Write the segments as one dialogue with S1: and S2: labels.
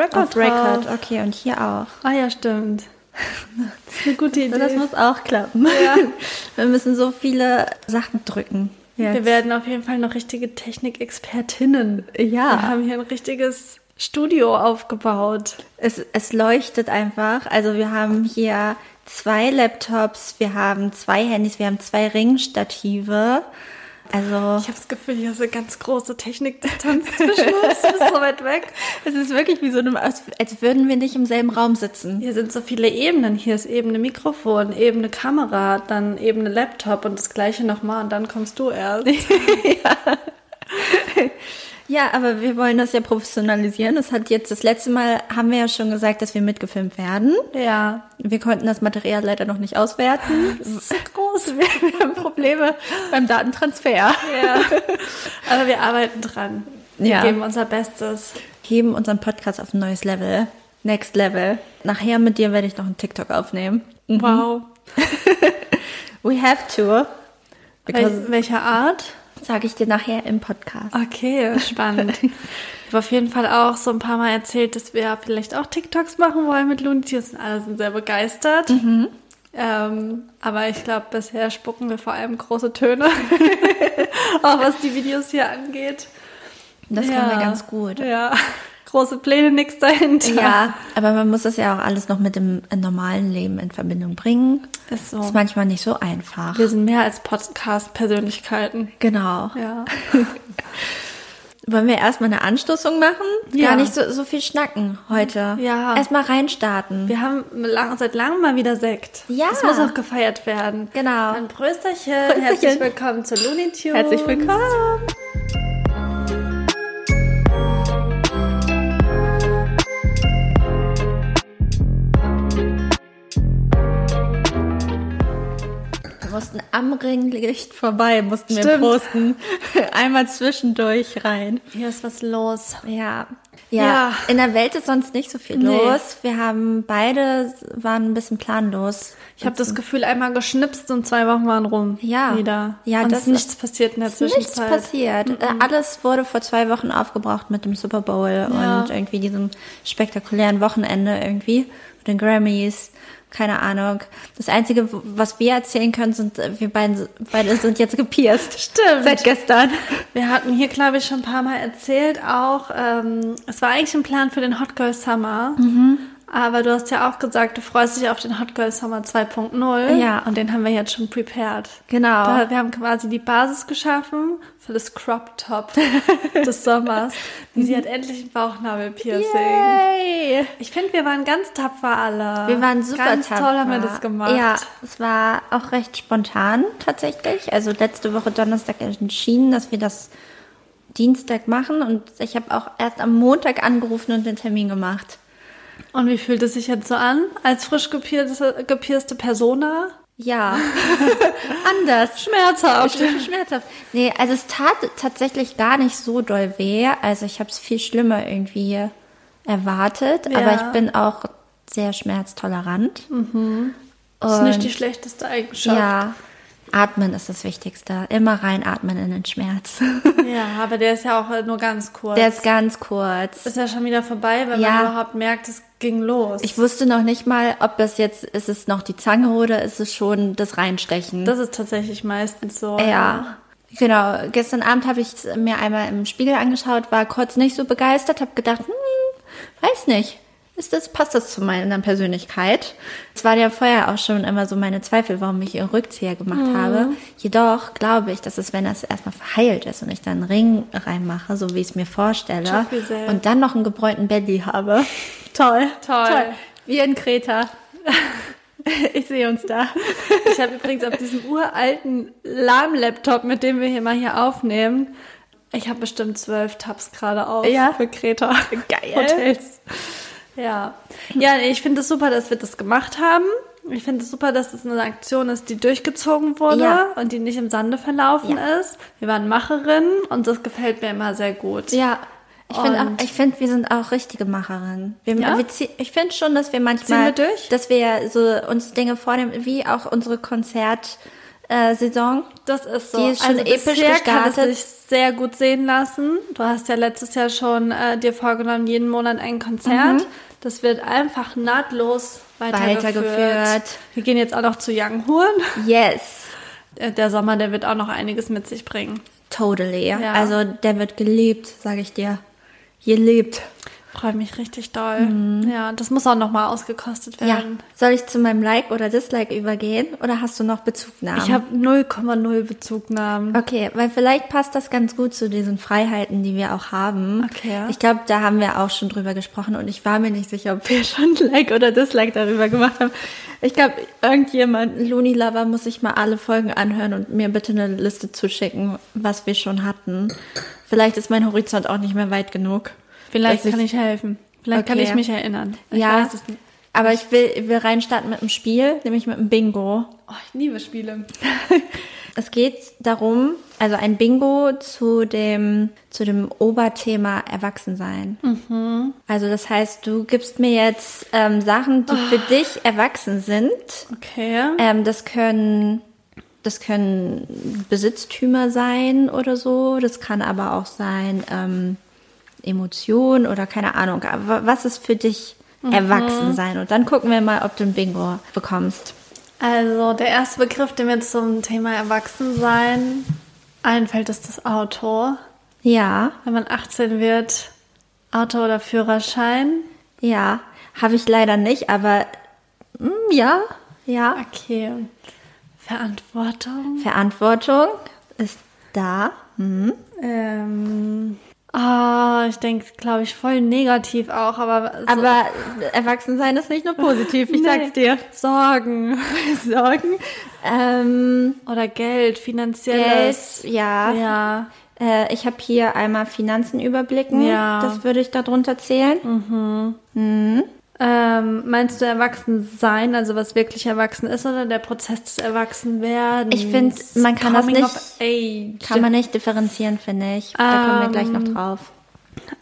S1: Record.
S2: Auf Record,
S1: drauf.
S2: okay, und hier auch.
S1: Ah ja, stimmt. Das ist eine gute Idee.
S2: Das muss auch klappen.
S1: Ja.
S2: Wir müssen so viele Sachen drücken.
S1: Wir
S2: Jetzt.
S1: werden auf jeden Fall noch richtige Technikexpertinnen.
S2: Ja.
S1: Wir haben hier ein richtiges Studio aufgebaut.
S2: Es, es leuchtet einfach. Also wir haben hier zwei Laptops, wir haben zwei Handys, wir haben zwei Ringstative. Also
S1: Ich habe das Gefühl, hier ist eine ganz große Technikdistanz zwischen uns. Du bist so weit weg.
S2: es ist wirklich wie so einem, als, würden wir nicht im selben Raum sitzen.
S1: Hier sind so viele Ebenen. Hier ist Ebene Mikrofon, Ebene Kamera, dann Ebene Laptop und das gleiche nochmal und dann kommst du erst.
S2: Ja, aber wir wollen das ja professionalisieren. Das hat jetzt das letzte Mal haben wir ja schon gesagt, dass wir mitgefilmt werden.
S1: Ja.
S2: Wir konnten das Material leider noch nicht auswerten.
S1: Das ist groß.
S2: Wir, haben Probleme beim Datentransfer.
S1: Ja. Aber wir arbeiten dran. Wir
S2: Ja.
S1: geben unser Bestes.
S2: Heben unseren Podcast auf ein neues Level. Next Level. Nachher mit dir werde ich noch einen TikTok aufnehmen.
S1: Wow.
S2: We have to.
S1: Welcher Art?
S2: Sage ich dir nachher im Podcast.
S1: Okay, spannend. Ich habe auf jeden Fall auch so ein paar Mal erzählt, dass wir vielleicht auch TikToks machen wollen mit Looney Tunes. Und alle sind sehr begeistert. Ähm, aber ich glaube, bisher spucken wir vor allem große Töne. auch was die Videos hier angeht.
S2: Das
S1: ja.
S2: können wir ganz gut.
S1: Ja, große Pläne, nichts dahinter.
S2: Ja, aber man muss das ja auch alles noch mit dem äh, normalen Leben in Verbindung bringen.
S1: Ist so.
S2: Ist manchmal nicht so einfach.
S1: Wir sind mehr als Podcast-Persönlichkeiten.
S2: Genau.
S1: Ja.
S2: Wollen wir erstmal eine Anstoßung machen?
S1: Ja.
S2: Gar nicht so, so viel schnacken heute.
S1: Ja.
S2: Erstmal reinstarten.
S1: Wir haben lang, seit langem mal wieder Sekt.
S2: Ja.
S1: Das muss auch gefeiert werden.
S2: Genau.
S1: Ein Prösterchen.
S2: Prösterchen.
S1: Herzlich willkommen zu Looney Tunes.
S2: Herzlich willkommen. Mussten am Ringlicht vorbei, mussten wir
S1: Stimmt.
S2: posten. Einmal zwischendurch rein.
S1: Hier ist was los.
S2: Ja. ja.
S1: Ja.
S2: in der Welt ist sonst nicht so viel
S1: Nee.
S2: los. Wir haben beide waren ein bisschen planlos.
S1: Ich habe das Gefühl, einmal geschnipst und zwei Wochen waren rum.
S2: Ja.
S1: Wieder.
S2: Ja,
S1: und
S2: das
S1: ist nichts passiert in der
S2: ist nichts
S1: Zwischenzeit.
S2: passiert. Äh, Alles wurde vor zwei Wochen aufgebraucht mit dem Super Bowl
S1: Ja.
S2: und irgendwie diesem spektakulären Wochenende irgendwie mit den Grammys. Keine Ahnung. Das Einzige, was wir erzählen können, sind, äh, wir beiden, beide sind jetzt gepierst.
S1: Stimmt.
S2: Seit gestern.
S1: Wir hatten hier, glaube ich, schon ein paar Mal erzählt auch, ähm, es war eigentlich ein Plan für den Hot Girl Summer.
S2: Mhm.
S1: Aber du hast ja auch gesagt, du freust dich auf den Hot Girl Summer 2.0.
S2: Ja.
S1: Und den haben wir jetzt schon prepared.
S2: Genau.
S1: Da, wir haben quasi die Basis geschaffen für das Crop Top des Sommers. Sie hat endlich ein Bauchnabelpiercing.
S2: Yay!
S1: Ich finde, wir waren ganz tapfer alle.
S2: Wir waren super
S1: Ganz
S2: tapfer.
S1: toll haben wir das gemacht.
S2: Ja, es war auch recht spontan tatsächlich. Also letzte Woche Donnerstag entschieden, dass wir das Dienstag machen und ich habe auch erst am Montag angerufen und den Termin gemacht.
S1: Und wie fühlt es sich jetzt so an, als frisch gepierste, gepierste Persona?
S2: Ja, anders.
S1: Schmerzhaft.
S2: Schmerzhaft. Nee, also es tat tatsächlich gar nicht so doll weh. Also ich habe es viel schlimmer irgendwie erwartet,
S1: Ja.
S2: aber ich bin auch sehr schmerztolerant.
S1: Das ist nicht die schlechteste Eigenschaft.
S2: Ja, atmen ist das Wichtigste. Immer reinatmen in den Schmerz.
S1: Ja, aber der ist ja auch nur ganz kurz.
S2: Der ist ganz kurz.
S1: ist ja schon wieder vorbei, wenn
S2: Ja.
S1: man überhaupt merkt, es ging los.
S2: Ich wusste noch nicht mal, ob das jetzt, ist es noch die Zange oder ist es schon das Reinstechen.
S1: das ist tatsächlich meistens so.
S2: Ja. Genau, gestern Abend habe ich es mir einmal im Spiegel angeschaut, war kurz nicht so begeistert, habe gedacht, hm, weiß nicht, ist das, passt das zu meiner Persönlichkeit? Es war ja vorher auch schon immer so meine Zweifel, warum ich ihren Rückzieher gemacht
S1: Mhm.
S2: habe. Jedoch glaube ich, dass es, wenn das erstmal verheilt ist und ich dann einen Ring reinmache, so wie ich es mir vorstelle, und dann noch einen gebräunten Belly habe. Toll,
S1: Toll.
S2: Wie in Kreta. Ich sehe uns da.
S1: Ich habe übrigens auf diesem uralten Lahm-Laptop, mit dem wir hier mal hier aufnehmen, ich habe bestimmt zwölf Tabs gerade auf
S2: Ja.
S1: für Kreta.
S2: Geil.
S1: Hotels. Ja. Ja, ich finde es super, dass wir das gemacht haben. Ich finde es super, dass es eine Aktion ist, die durchgezogen wurde
S2: Ja.
S1: und die nicht im Sande verlaufen
S2: Ja.
S1: ist. Wir waren Macherinnen und das gefällt mir immer sehr gut.
S2: Ja. Ich finde ich finde, wir sind auch richtige Macherinnen. Wir,
S1: Ja?
S2: wir zieh, ich finde schon, dass wir manchmal,
S1: wir durch?
S2: dass wir so uns Dinge vornehmen, wie auch unsere Konzert, Weihnachtssaison.
S1: Das ist so.
S2: Die ist schon
S1: also
S2: episch
S1: bisher kann es
S2: gestartet.
S1: sich sehr gut sehen lassen. Du hast ja letztes Jahr schon äh, dir vorgenommen, jeden Monat ein Konzert. Das wird einfach nahtlos weitergeführt.
S2: Weitergeführt.
S1: Wir gehen jetzt auch noch zu Young Horn.
S2: Yes.
S1: Äh, Der Sommer, der wird auch noch einiges mit sich bringen.
S2: Totally.
S1: Ja.
S2: Also der wird geliebt, sage ich dir. Geliebt.
S1: Freue mich richtig doll. Ja, das muss auch noch mal ausgekostet
S2: Mhm. Ja.
S1: werden.
S2: Soll ich zu meinem Like oder Dislike übergehen oder hast du noch Bezugnahmen?
S1: Ich habe 0,0 Bezugnahmen.
S2: Okay, weil vielleicht passt das ganz gut zu diesen Freiheiten, die wir auch haben.
S1: Okay.
S2: Ich glaube, da haben wir auch schon drüber gesprochen und ich war mir nicht sicher, ob wir schon Like oder Dislike darüber gemacht haben. Ich glaube, irgendjemand, Looney Lover, muss sich mal alle Folgen anhören und mir bitte eine Liste zuschicken, was wir schon hatten. Vielleicht ist mein Horizont auch nicht mehr weit genug.
S1: Vielleicht kann ich helfen. Vielleicht kann
S2: Okay.
S1: ich mich erinnern. Ich
S2: ja, aber ich will, ich will reinstarten mit einem Spiel, nämlich mit einem Bingo.
S1: Oh, ich liebe Spiele.
S2: Es geht darum, also ein Bingo zu dem, zu dem Oberthema Erwachsensein. Also das heißt, du gibst mir jetzt ähm, Sachen, die für dich erwachsen sind.
S1: Okay.
S2: Ähm, das können, das können Besitztümer sein oder so. Das kann aber auch sein ähm, Emotion oder keine Ahnung. Aber was ist für dich erwachsen sein? Und dann gucken wir mal, ob du ein Bingo bekommst.
S1: Also der erste Begriff, der mir zum Thema Erwachsensein einfällt, ist das Auto.
S2: Ja,
S1: Wenn man 18 wird, Auto oder Führerschein.
S2: ja, habe ich leider nicht, aber mm, ja, ja.
S1: Okay. Verantwortung.
S2: Verantwortung ist da. Hm.
S1: Ähm, ah, ich denke, glaube ich, voll negativ auch, aber, so-
S2: Aber Erwachsensein ist nicht nur positiv, ich
S1: Nee.
S2: sag's dir.
S1: Sorgen
S2: Sorgen. Ähm,
S1: oder Geld, finanzielles.
S2: Geld, ja.
S1: Ja.
S2: Äh, ich habe hier einmal Finanzen überblicken.
S1: Ja.
S2: Das würde ich darunter zählen.
S1: Ähm, meinst du erwachsen sein, also was wirklich erwachsen ist, oder der Prozess des Erwachsenwerdens?
S2: Ich find, man kann das
S1: Coming
S2: nicht-
S1: of Age.
S2: Kann man nicht differenzieren, finde ich. Da kommen wir gleich noch
S1: Ähm,
S2: drauf.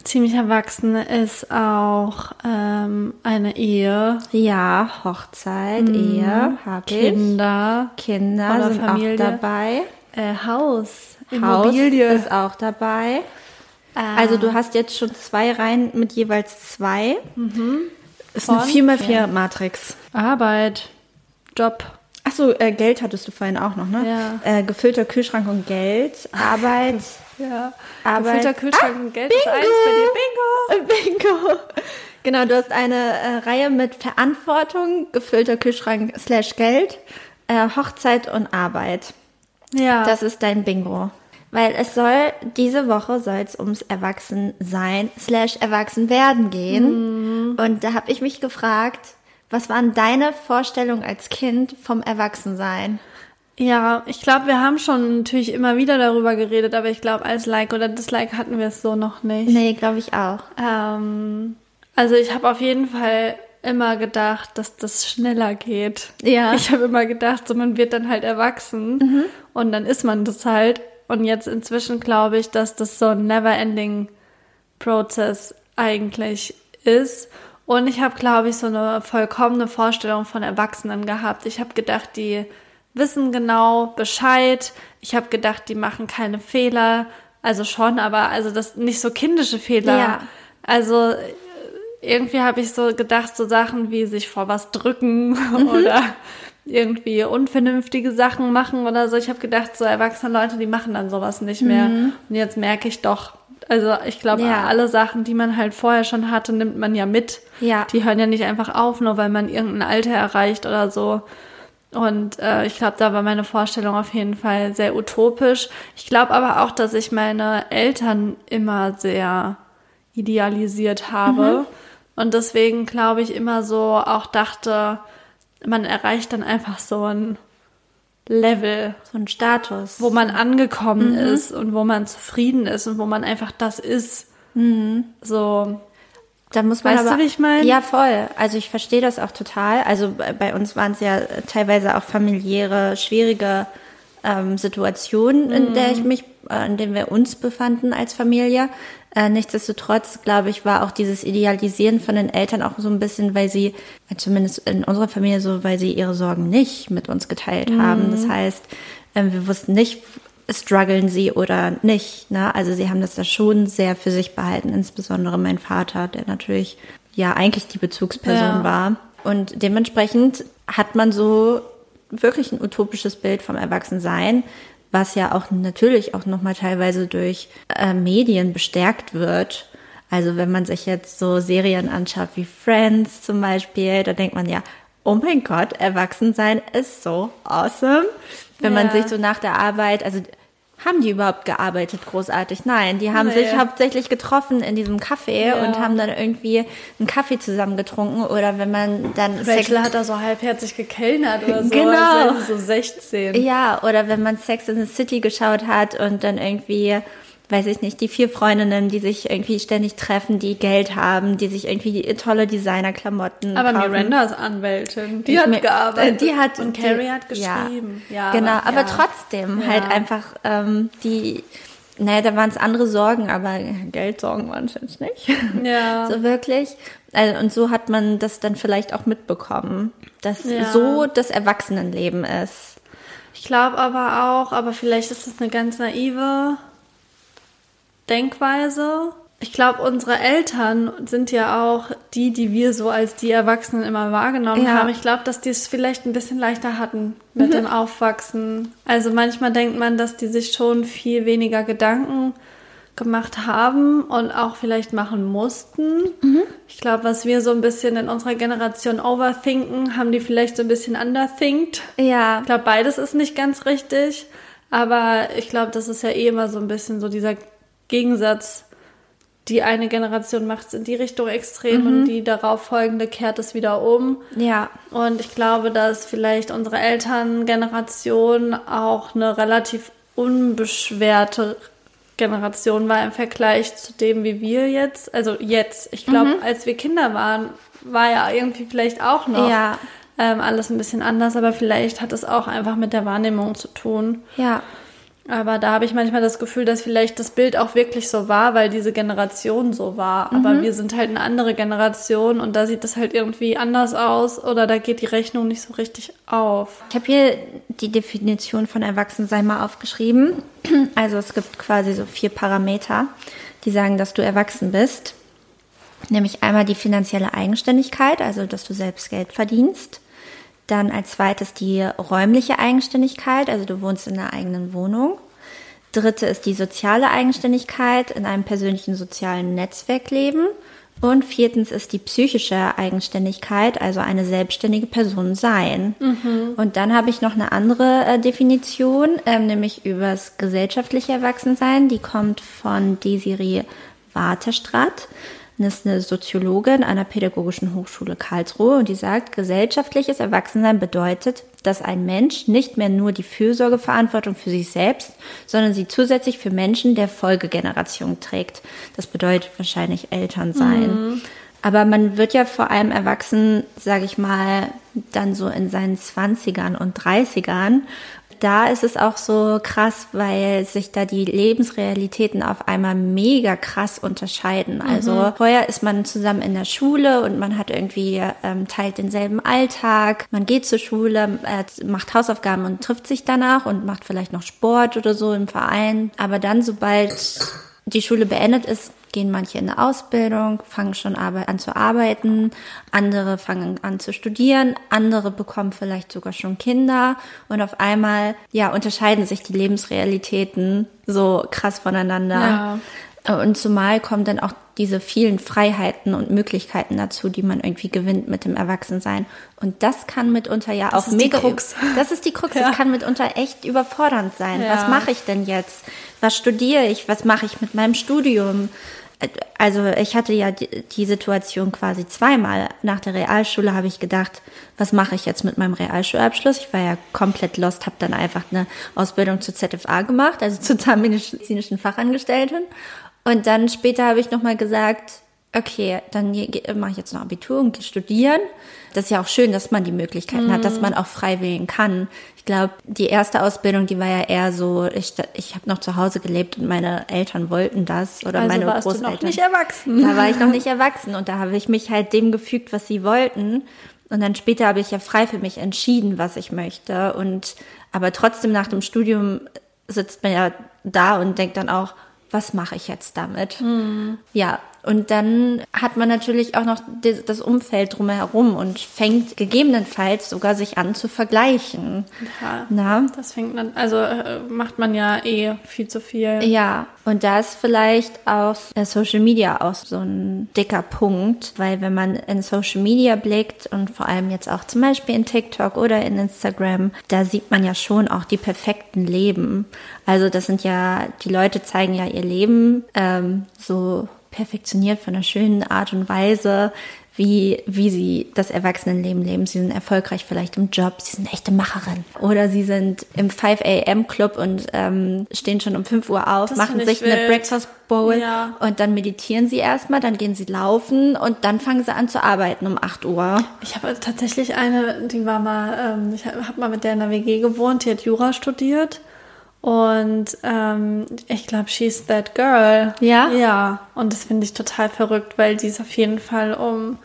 S1: Ziemlich erwachsen ist auch ähm, eine Ehe,
S2: Ja, Hochzeit, Ehe, habe ich.
S1: Kinder,
S2: Kinder
S1: Oder
S2: sind
S1: Familie.
S2: auch dabei.
S1: äh, Haus,
S2: Haus
S1: Immobilie.
S2: ist auch dabei. Also du hast jetzt schon zwei Reihen mit jeweils zwei. Ist eine
S1: Von?
S2: 4x4 Matrix.
S1: Arbeit, Job.
S2: Achso, äh, Geld hattest du vorhin auch noch, ne?
S1: Ja.
S2: Äh, gefüllter Kühlschrank und Geld, Arbeit.
S1: Ja.
S2: Arbeit.
S1: Gefüllter Kühlschrank und Geld ist eins bei dir. Bingo!
S2: Bingo! Genau, du hast eine äh, Reihe mit Verantwortung, gefüllter Kühlschrank slash Geld, äh, Hochzeit und Arbeit.
S1: Ja.
S2: Das ist dein Bingo. Weil es soll, diese Woche soll es ums Erwachsensein slash Erwachsenwerden gehen. Und da habe ich mich gefragt, was waren deine Vorstellungen als Kind vom Erwachsensein?
S1: Ja, ich glaube, wir haben schon natürlich immer wieder darüber geredet, aber ich glaube, als Like oder Dislike hatten wir es so noch nicht.
S2: Nee, glaube ich auch.
S1: Ähm, also ich habe auf jeden Fall immer gedacht, dass das schneller geht.
S2: Ja.
S1: Ich habe immer gedacht, so man wird dann halt erwachsen und dann ist man das halt. Und jetzt inzwischen glaube ich, dass das so ein never-ending Prozess eigentlich ist. Und ich habe, glaube ich, so eine vollkommene Vorstellung von Erwachsenen gehabt. Ich habe gedacht, die wissen genau Bescheid. Ich habe gedacht, die machen keine Fehler. Also schon, aber also das nicht so kindische Fehler.
S2: Ja.
S1: Also äh, irgendwie habe ich so gedacht, so Sachen wie sich vor was drücken oder irgendwie unvernünftige Sachen machen oder so. Ich habe gedacht, so erwachsene Leute, die machen dann sowas nicht mehr. Und jetzt merke ich doch, also ich glaube,
S2: Ja.
S1: alle Sachen, die man halt vorher schon hatte, nimmt man ja mit.
S2: Ja.
S1: Die hören ja nicht einfach auf, nur weil man irgendein Alter erreicht oder so. Und äh, ich glaube, da war meine Vorstellung auf jeden Fall sehr utopisch. Ich glaube aber auch, dass ich meine Eltern immer sehr idealisiert habe. Und deswegen glaube ich immer so auch dachte, man erreicht dann einfach so ein Level,
S2: So ein Status.
S1: wo man angekommen ist und wo man zufrieden ist und wo man einfach das ist. So,
S2: Da muss man
S1: Weißt du,
S2: aber,
S1: wie ich meine?
S2: Ja, voll. Also ich verstehe das auch total. Also bei uns waren es ja teilweise auch familiäre, schwierige ähm, Situationen, in der ich mich, äh, in denen wir uns befanden als Familie. Äh, nichtsdestotrotz, glaube ich, war auch dieses Idealisieren von den Eltern auch so ein bisschen, weil sie, äh, zumindest in unserer Familie so, weil sie ihre Sorgen nicht mit uns geteilt haben. Das heißt, Ähm, wir wussten nicht, strugglen sie oder nicht. Ne? Also sie haben das da schon sehr für sich behalten, insbesondere mein Vater, der natürlich ja eigentlich die Bezugsperson ja. war. Und dementsprechend hat man so wirklich ein utopisches Bild vom Erwachsensein, was ja auch natürlich auch nochmal teilweise durch äh, Medien bestärkt wird. Also wenn man sich jetzt so Serien anschaut wie Friends zum Beispiel, da denkt man ja, oh mein Gott, Erwachsensein ist so awesome. Wenn ja. man sich so nach der Arbeit, also haben die überhaupt gearbeitet großartig? Nein, die haben nee. sich hauptsächlich getroffen in diesem Café ja. und haben dann irgendwie einen Kaffee zusammen getrunken oder wenn man dann
S1: Rachel Sex hat da so halbherzig gekellnert oder so, genau. so 16.
S2: Ja, oder wenn man Sex in the City geschaut hat und dann irgendwie weiß ich nicht, die vier Freundinnen, die sich irgendwie ständig treffen, die Geld haben, die sich irgendwie tolle Designerklamotten
S1: Aber kaufen. Miranda ist Anwältin, die ich hat gearbeitet
S2: die hat,
S1: und Carrie hat geschrieben.
S2: Ja, ja genau, aber, aber trotzdem ja. halt einfach ähm, die, naja, da waren es andere Sorgen, aber Geldsorgen waren es jetzt nicht. Ja. so wirklich. Also, und so hat man das dann vielleicht auch mitbekommen, dass ja. so das Erwachsenenleben ist.
S1: Ich glaube aber auch, aber vielleicht ist das eine ganz naive Denkweise. Ich glaube, unsere Eltern sind ja auch die, die wir so als die Erwachsenen immer wahrgenommen ja. haben. Ich glaube, dass die es vielleicht ein bisschen leichter hatten mit mhm. dem Aufwachsen. Also manchmal denkt man, dass die sich schon viel weniger Gedanken gemacht haben und auch vielleicht machen mussten. Mhm. Ich glaube, was wir so ein bisschen in unserer Generation overthinken, haben die vielleicht so ein bisschen underthinkt.
S2: Ja.
S1: Ich glaube, beides ist nicht ganz richtig. Aber ich glaube, das ist ja eh immer so ein bisschen so dieser Gegensatz, die eine Generation macht es in die Richtung extrem mhm. und die darauf folgende kehrt es wieder um.
S2: Ja.
S1: Und ich glaube, dass vielleicht unsere Elterngeneration auch eine relativ unbeschwerte Generation war im Vergleich zu dem, wie wir jetzt, also jetzt, ich glaube, mhm. als wir Kinder waren, war ja irgendwie vielleicht auch noch ja. ähm, alles ein bisschen anders, aber vielleicht hat es auch einfach mit der Wahrnehmung zu tun.
S2: Ja.
S1: Aber da habe ich manchmal das Gefühl, dass vielleicht das Bild auch wirklich so war, weil diese Generation so war. Aber mhm. wir sind halt eine andere Generation und da sieht das halt irgendwie anders aus oder da geht die Rechnung nicht so richtig auf.
S2: Ich habe hier die Definition von Erwachsensein mal aufgeschrieben. Also es gibt quasi so vier Parameter, die sagen, dass du erwachsen bist. Nämlich einmal die finanzielle Eigenständigkeit, also dass du selbst Geld verdienst. Dann als zweites die räumliche Eigenständigkeit, also du wohnst in einer eigenen Wohnung. Dritte ist die soziale Eigenständigkeit, in einem persönlichen sozialen Netzwerk leben. Und viertens ist die psychische Eigenständigkeit, also eine selbstständige Person sein. Mhm. Und dann habe ich noch eine andere äh, Definition, ähm, nämlich übers gesellschaftliche Erwachsensein. Die kommt von Desiree Waterstratt. Das ist eine Soziologin an der Pädagogischen Hochschule Karlsruhe und die sagt, gesellschaftliches Erwachsensein bedeutet, dass ein Mensch nicht mehr nur die Fürsorgeverantwortung für sich selbst, sondern sie zusätzlich für Menschen der Folgegeneration trägt. Das bedeutet wahrscheinlich Eltern sein. Mhm. Aber man wird ja vor allem erwachsen, sage ich mal, dann so in seinen Zwanzigern und Dreißigern da ist es auch so krass, weil sich da die Lebensrealitäten auf einmal mega krass unterscheiden. Also mhm. vorher ist man zusammen in der Schule und man hat irgendwie ähm, teilt denselben Alltag. Man geht zur Schule, äh, macht Hausaufgaben und trifft sich danach und macht vielleicht noch Sport oder so im Verein. Aber dann, sobald die Schule beendet ist, gehen manche in eine Ausbildung, fangen schon an zu arbeiten, andere fangen an zu studieren, andere bekommen vielleicht sogar schon Kinder und auf einmal, ja, unterscheiden sich die Lebensrealitäten so krass voneinander. Ja. Und zumal kommen dann auch diese vielen Freiheiten und Möglichkeiten dazu, die man irgendwie gewinnt mit dem Erwachsensein. Und das kann mitunter ja das auch mega. Das ist die Krux. Ja. Das kann mitunter echt überfordernd sein. Ja. Was mache ich denn jetzt? Was studiere ich? Was mache ich mit meinem Studium? Also ich hatte ja die, die, Situation quasi zweimal. Nach der Realschule habe ich gedacht, was mache ich jetzt mit meinem Realschulabschluss? Ich war ja komplett lost, habe dann einfach eine Ausbildung zur ZFA gemacht, also zur zahnmedizinischen Fachangestellten. Und dann später habe ich nochmal gesagt, okay, dann mache ich jetzt noch Abitur und studieren. Das ist ja auch schön, dass man die Möglichkeiten mhm. hat, dass mhm. man auch frei wählen kann. Ich glaube, die erste Ausbildung, die war ja eher so, ich, ich habe noch zu Hause gelebt und meine Eltern wollten das oder
S1: also
S2: meine
S1: warst
S2: Großeltern.
S1: Du noch nicht erwachsen.
S2: Da war ich noch nicht erwachsen und da habe ich mich halt dem gefügt, was sie wollten. Und dann später habe ich ja frei für mich entschieden, was ich möchte. Und aber trotzdem nach dem Studium sitzt man ja da und denkt dann auch, was mache ich jetzt damit? Mhm. Ja, und dann hat man natürlich auch noch das Umfeld drumherum und fängt gegebenenfalls sogar sich an zu vergleichen.
S1: Ja, Na? das fängt dann, also äh, macht man ja eh viel zu viel.
S2: Ja, und da ist vielleicht auch äh, Social Media auch so ein dicker Punkt, weil wenn man in Social Media blickt und vor allem jetzt auch zum Beispiel in TikTok oder in Instagram, da sieht man ja schon auch die perfekten Leben. Also das sind ja, die Leute zeigen ja ihr Leben ähm, so perfektioniert von einer schönen Art und Weise, wie, wie sie das Erwachsenenleben leben. Sie sind erfolgreich vielleicht im Job, sie sind echte Macherin. Oder sie sind im 5 a.m. Club und ähm, stehen schon um 5 Uhr auf, das machen sich wild. eine Breakfast Bowl ja. und dann meditieren sie erstmal, dann gehen sie laufen und dann fangen sie an zu arbeiten um 8 Uhr.
S1: Ich habe tatsächlich eine, die war mal, ähm, ich habe mal mit der in der WG gewohnt, die hat Jura studiert und ähm, ich glaube, she's that girl.
S2: Ja?
S1: Ja. Und das finde ich total verrückt, weil die ist auf jeden Fall um,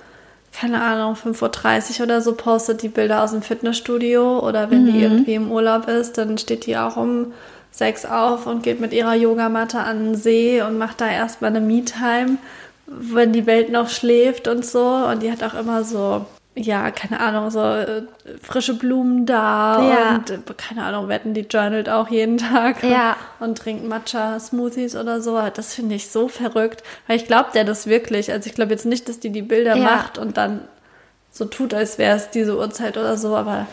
S1: keine Ahnung, 5.30 Uhr oder so postet die Bilder aus dem Fitnessstudio. Oder wenn mhm. die irgendwie im Urlaub ist, dann steht die auch um sechs auf und geht mit ihrer Yogamatte an den See und macht da erstmal eine Me-Time, wenn die Welt noch schläft und so. Und die hat auch immer so ja, keine Ahnung, so äh, frische Blumen da ja. und äh, keine Ahnung, wetten die journalt auch jeden Tag
S2: ja.
S1: und trinkt Matcha-Smoothies oder so. Das finde ich so verrückt, weil ich glaube der das wirklich. Also ich glaube jetzt nicht, dass die die Bilder ja. macht und dann so tut, als wäre es diese Uhrzeit oder so, aber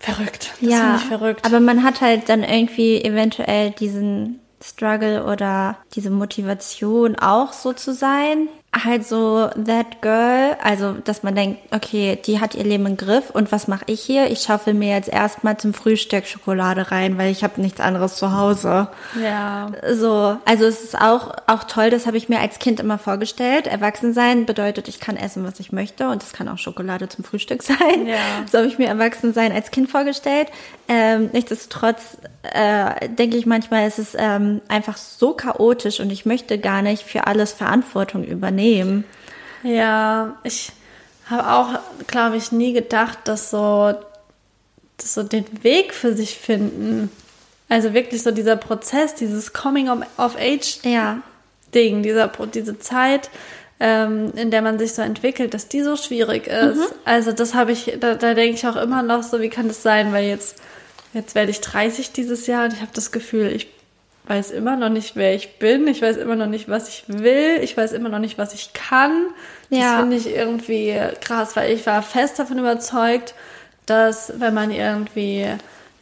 S1: verrückt.
S2: Das ja, ich verrückt. Aber man hat halt dann irgendwie eventuell diesen Struggle oder diese Motivation auch so zu sein halt so that girl, also dass man denkt, okay, die hat ihr Leben im Griff und was mache ich hier? Ich schaufel mir jetzt erstmal zum Frühstück Schokolade rein, weil ich habe nichts anderes zu Hause.
S1: Ja.
S2: So, also es ist auch auch toll, das habe ich mir als Kind immer vorgestellt. Erwachsen sein bedeutet, ich kann essen, was ich möchte und das kann auch Schokolade zum Frühstück sein. Ja. So habe ich mir Erwachsen sein als Kind vorgestellt. Ähm, nichtsdestotrotz äh, denke ich manchmal, ist es ähm, einfach so chaotisch und ich möchte gar nicht für alles Verantwortung übernehmen nehmen.
S1: Ja, ich habe auch, glaube ich, nie gedacht, dass so, dass so den Weg für sich finden, also wirklich so dieser Prozess, dieses Coming of Age
S2: ja.
S1: Ding, dieser, diese Zeit, ähm, in der man sich so entwickelt, dass die so schwierig ist. Mhm. Also das habe ich, da, da denke ich auch immer noch so, wie kann das sein, weil jetzt, jetzt werde ich 30 dieses Jahr und ich habe das Gefühl, ich weiß immer noch nicht, wer ich bin. Ich weiß immer noch nicht, was ich will. Ich weiß immer noch nicht, was ich kann. Das ja. finde ich irgendwie krass, weil ich war fest davon überzeugt, dass wenn man irgendwie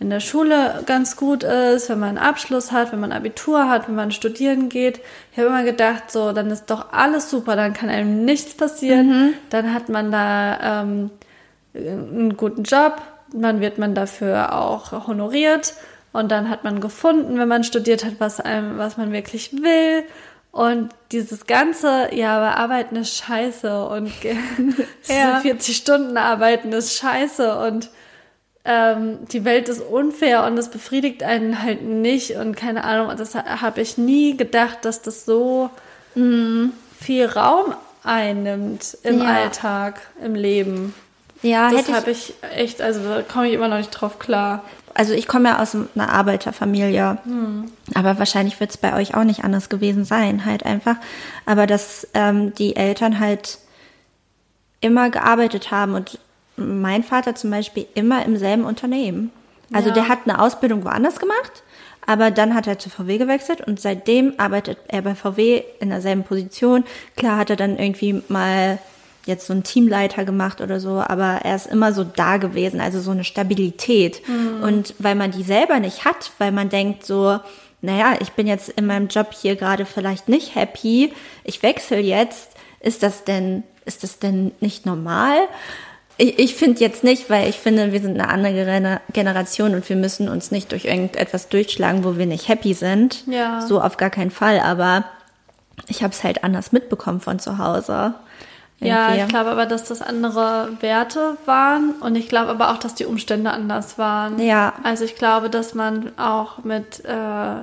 S1: in der Schule ganz gut ist, wenn man einen Abschluss hat, wenn man Abitur hat, wenn man studieren geht. Ich habe immer gedacht, so, dann ist doch alles super, dann kann einem nichts passieren. Mhm. Dann hat man da ähm, einen guten Job, dann wird man dafür auch honoriert und dann hat man gefunden, wenn man studiert hat, was einem, was man wirklich will. Und dieses ganze, ja, aber arbeiten ist scheiße und ja. 40 Stunden arbeiten ist scheiße und ähm, die Welt ist unfair und das befriedigt einen halt nicht und keine Ahnung. Das habe ich nie gedacht, dass das so mm, viel Raum einnimmt im ja. Alltag, im Leben. Ja, das habe ich echt, also da komme ich immer noch nicht drauf klar
S2: also ich komme ja aus einer Arbeiterfamilie, hm. aber wahrscheinlich wird es bei euch auch nicht anders gewesen sein, halt einfach. Aber dass ähm, die Eltern halt immer gearbeitet haben und mein Vater zum Beispiel immer im selben Unternehmen. Also ja. der hat eine Ausbildung woanders gemacht, aber dann hat er zu VW gewechselt und seitdem arbeitet er bei VW in derselben Position. Klar hat er dann irgendwie mal jetzt so einen Teamleiter gemacht oder so, aber er ist immer so da gewesen, also so eine Stabilität. Mhm. Und weil man die selber nicht hat, weil man denkt so, naja, ich bin jetzt in meinem Job hier gerade vielleicht nicht happy, ich wechsle jetzt, ist das denn, ist das denn nicht normal? Ich, ich finde jetzt nicht, weil ich finde, wir sind eine andere Generation und wir müssen uns nicht durch irgendetwas durchschlagen, wo wir nicht happy sind.
S1: Ja.
S2: So auf gar keinen Fall, aber ich habe es halt anders mitbekommen von zu Hause.
S1: Ja, ich glaube aber, dass das andere Werte waren und ich glaube aber auch, dass die Umstände anders waren.
S2: Ja.
S1: Also ich glaube, dass man auch mit äh,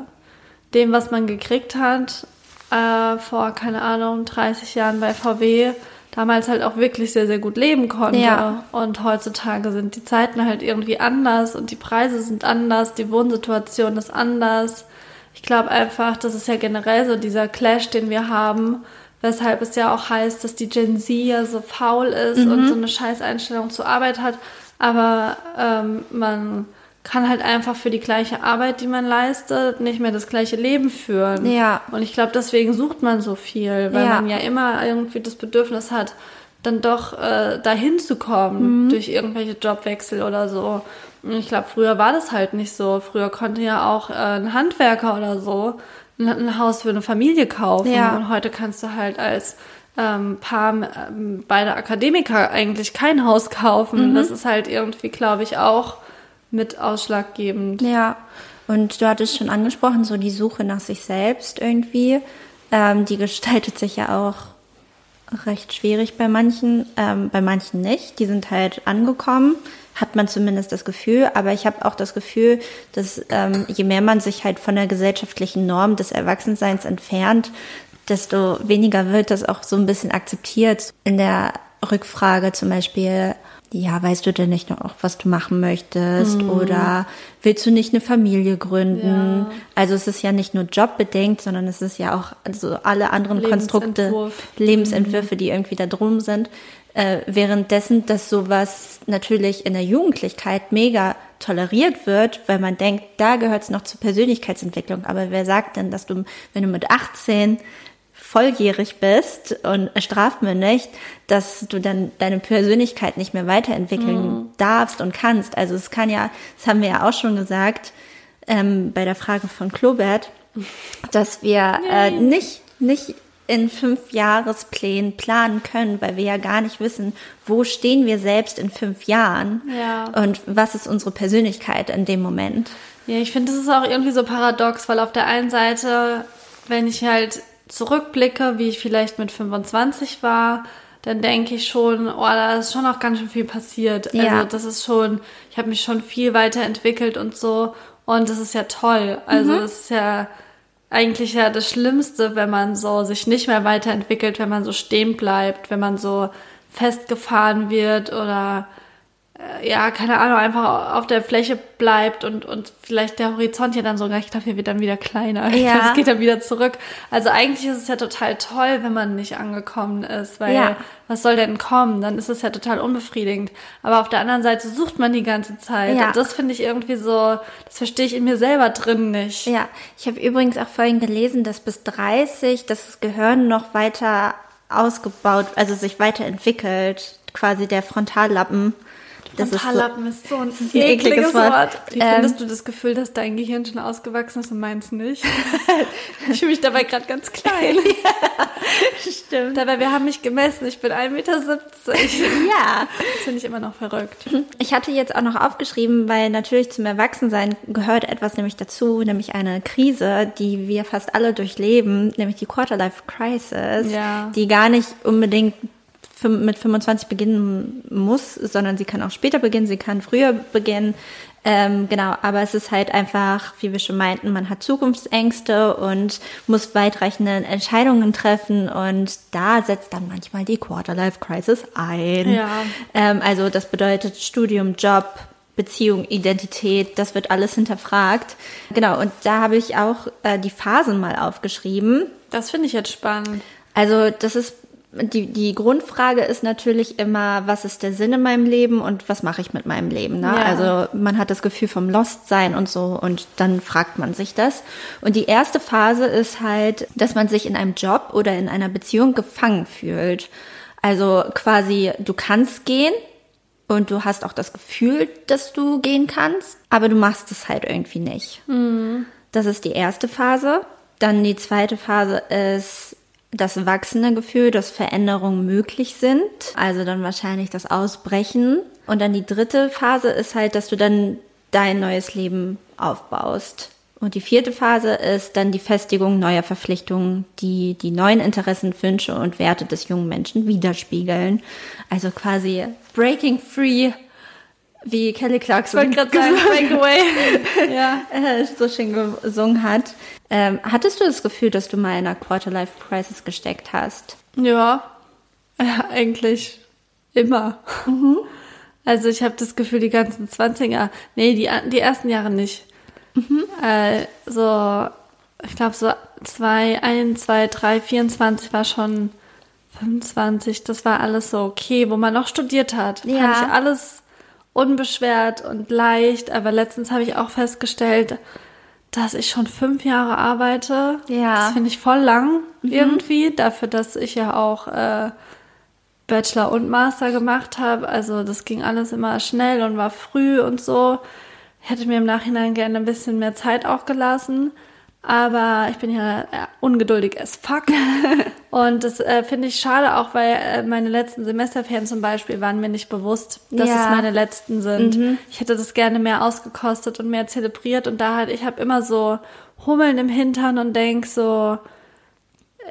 S1: dem, was man gekriegt hat, äh, vor, keine Ahnung, 30 Jahren bei VW, damals halt auch wirklich sehr, sehr gut leben konnte.
S2: Ja.
S1: Und heutzutage sind die Zeiten halt irgendwie anders und die Preise sind anders, die Wohnsituation ist anders. Ich glaube einfach, das ist ja generell so dieser Clash, den wir haben, weshalb es ja auch heißt, dass die Gen Z ja so faul ist
S2: Mhm.
S1: und so eine Scheißeinstellung zur Arbeit hat. Aber ähm, man kann halt einfach für die gleiche Arbeit, die man leistet, nicht mehr das gleiche Leben führen.
S2: Ja.
S1: Und ich glaube, deswegen sucht man so viel, weil
S2: Ja.
S1: man ja immer irgendwie das Bedürfnis hat, dann doch äh, dahin zu kommen durch irgendwelche Jobwechsel oder so. Und ich glaube, früher war das halt nicht so. Früher konnte ja auch äh, ein Handwerker oder so ein, Haus für eine Familie kaufen.
S2: Ja.
S1: Und heute kannst du halt als ähm, Paar, ähm, beide Akademiker eigentlich kein Haus kaufen. Das ist halt irgendwie, glaube ich, auch mit ausschlaggebend.
S2: Ja, und du hattest schon angesprochen, so die Suche nach sich selbst irgendwie. Ähm, die gestaltet sich ja auch recht schwierig bei manchen, ähm, bei manchen nicht. Die sind halt angekommen, hat man zumindest das Gefühl. Aber ich habe auch das Gefühl, dass ähm, je mehr man sich halt von der gesellschaftlichen Norm des Erwachsenseins entfernt, desto weniger wird das auch so ein bisschen akzeptiert. In der Rückfrage zum Beispiel, ja, weißt du denn nicht noch, was du machen möchtest? Oder willst du nicht eine Familie gründen?
S1: Ja.
S2: Also es ist ja nicht nur jobbedingt, sondern es ist ja auch also alle anderen Konstrukte,
S1: Lebensentwurf.
S2: Lebensentwürfe, die irgendwie da drum sind. Äh, währenddessen, dass sowas natürlich in der Jugendlichkeit mega toleriert wird, weil man denkt, da gehört es noch zur Persönlichkeitsentwicklung. Aber wer sagt denn, dass du, wenn du mit 18 volljährig bist und strafmündig, dass du dann deine Persönlichkeit nicht mehr weiterentwickeln darfst und kannst. Also es kann ja, das haben wir ja auch schon gesagt, ähm, bei der Frage von Klobert, dass wir äh, nicht, nicht in fünf Jahresplänen planen können, weil wir ja gar nicht wissen, wo stehen wir selbst in fünf Jahren
S1: Ja.
S2: und was ist unsere Persönlichkeit in dem Moment.
S1: Ja, ich finde, das ist auch irgendwie so paradox, weil auf der einen Seite, wenn ich halt zurückblicke, wie ich vielleicht mit 25 war, dann denke ich schon, oh, da ist schon auch ganz schön viel passiert.
S2: Ja.
S1: Also das ist schon, ich habe mich schon viel weiterentwickelt und so. Und das ist ja toll. Also
S2: Mhm.
S1: das ist ja eigentlich ja das Schlimmste, wenn man so sich nicht mehr weiterentwickelt, wenn man so stehen bleibt, wenn man so festgefahren wird oder ja, keine Ahnung, einfach auf der Fläche bleibt und, und vielleicht der Horizont ja dann sogar, ich glaube, hier wird dann wieder kleiner.
S2: Ja.
S1: es geht dann wieder zurück. Also eigentlich ist es ja total toll, wenn man nicht angekommen ist, weil
S2: Ja.
S1: was soll denn kommen? Dann ist es ja total unbefriedigend. Aber auf der anderen Seite sucht man die ganze Zeit.
S2: Ja.
S1: Und das finde ich irgendwie so, das verstehe ich in mir selber drin nicht.
S2: Ja, ich habe übrigens auch vorhin gelesen, dass bis 30 das Gehirn noch weiter ausgebaut, also sich weiterentwickelt, quasi der Frontallappen. Das ist so,
S1: Frontallappen ist so ein
S2: ist ein
S1: ekliges
S2: ekliges
S1: Wort.
S2: Wort.
S1: Wie
S2: Ähm,
S1: findest du das Gefühl, dass dein Gehirn schon ausgewachsen ist und meins nicht? ich fühle mich dabei gerade ganz klein.
S2: stimmt.
S1: Dabei, wir haben mich gemessen. Ich bin 1,70 Meter.
S2: Ja,
S1: Das finde ich immer noch verrückt.
S2: ich hatte jetzt auch noch aufgeschrieben, weil natürlich zum Erwachsensein gehört etwas nämlich dazu, nämlich eine Krise, die wir fast alle durchleben, nämlich die Quarterlife Crisis,
S1: Ja.
S2: die gar nicht unbedingt mit 25 beginnen muss, sondern sie kann auch später beginnen, sie kann früher beginnen. Ähm, genau, aber es ist halt einfach, wie wir schon meinten, man hat Zukunftsängste und muss weitreichende Entscheidungen treffen und da setzt dann manchmal die Quarterlife Crisis ein.
S1: Ja.
S2: Ähm, also das bedeutet Studium, Job, Beziehung, Identität, das wird alles hinterfragt. Genau, und da habe ich auch äh, die Phasen mal aufgeschrieben.
S1: Das finde ich jetzt spannend.
S2: Also das ist die, die Grundfrage ist natürlich immer, was ist der Sinn in meinem Leben und was mache ich mit meinem Leben? Ne?
S1: Ja.
S2: Also man hat das Gefühl vom Lost-Sein und so und dann fragt man sich das. Und die erste Phase ist halt, dass man sich in einem Job oder in einer Beziehung gefangen fühlt. Also quasi, du kannst gehen und du hast auch das Gefühl, dass du gehen kannst, aber du machst es halt irgendwie nicht. Das ist die erste Phase. Dann die zweite Phase ist das wachsende Gefühl, dass Veränderungen möglich sind. Also dann wahrscheinlich das Ausbrechen. Und dann die dritte Phase ist halt, dass du dann dein neues Leben aufbaust. Und die vierte Phase ist dann die Festigung neuer Verpflichtungen, die die neuen Interessen, Wünsche und Werte des jungen Menschen widerspiegeln. Also quasi breaking free, wie Kelly Clarkson
S1: gerade sagen, ja.
S2: äh, so schön gesungen hat. Ähm, hattest du das Gefühl, dass du mal in einer Quarterlife Crisis gesteckt hast?
S1: Ja. Ja, eigentlich immer. Mhm. Also ich habe das Gefühl, die ganzen 20er, nee, die, die ersten Jahre nicht. Mhm. Äh, so, ich glaube so zwei, ein, zwei, drei, 24 war schon 25, das war alles so okay, wo man noch studiert hat. Ja. Fand ich alles unbeschwert und leicht, aber letztens habe ich auch festgestellt, dass ich schon fünf Jahre arbeite. Ja. Das finde ich voll lang mhm. irgendwie, dafür, dass ich ja auch äh, Bachelor und Master gemacht habe. Also das ging alles immer schnell und war früh und so. Ich hätte mir im Nachhinein gerne ein bisschen mehr Zeit auch gelassen. Aber ich bin ja äh, ungeduldig as fuck. und das äh, finde ich schade auch, weil äh, meine letzten Semesterferien zum Beispiel waren mir nicht bewusst, dass ja. es meine letzten sind. Mhm. Ich hätte das gerne mehr ausgekostet und mehr zelebriert. Und da halt, ich habe immer so Hummeln im Hintern und denk so,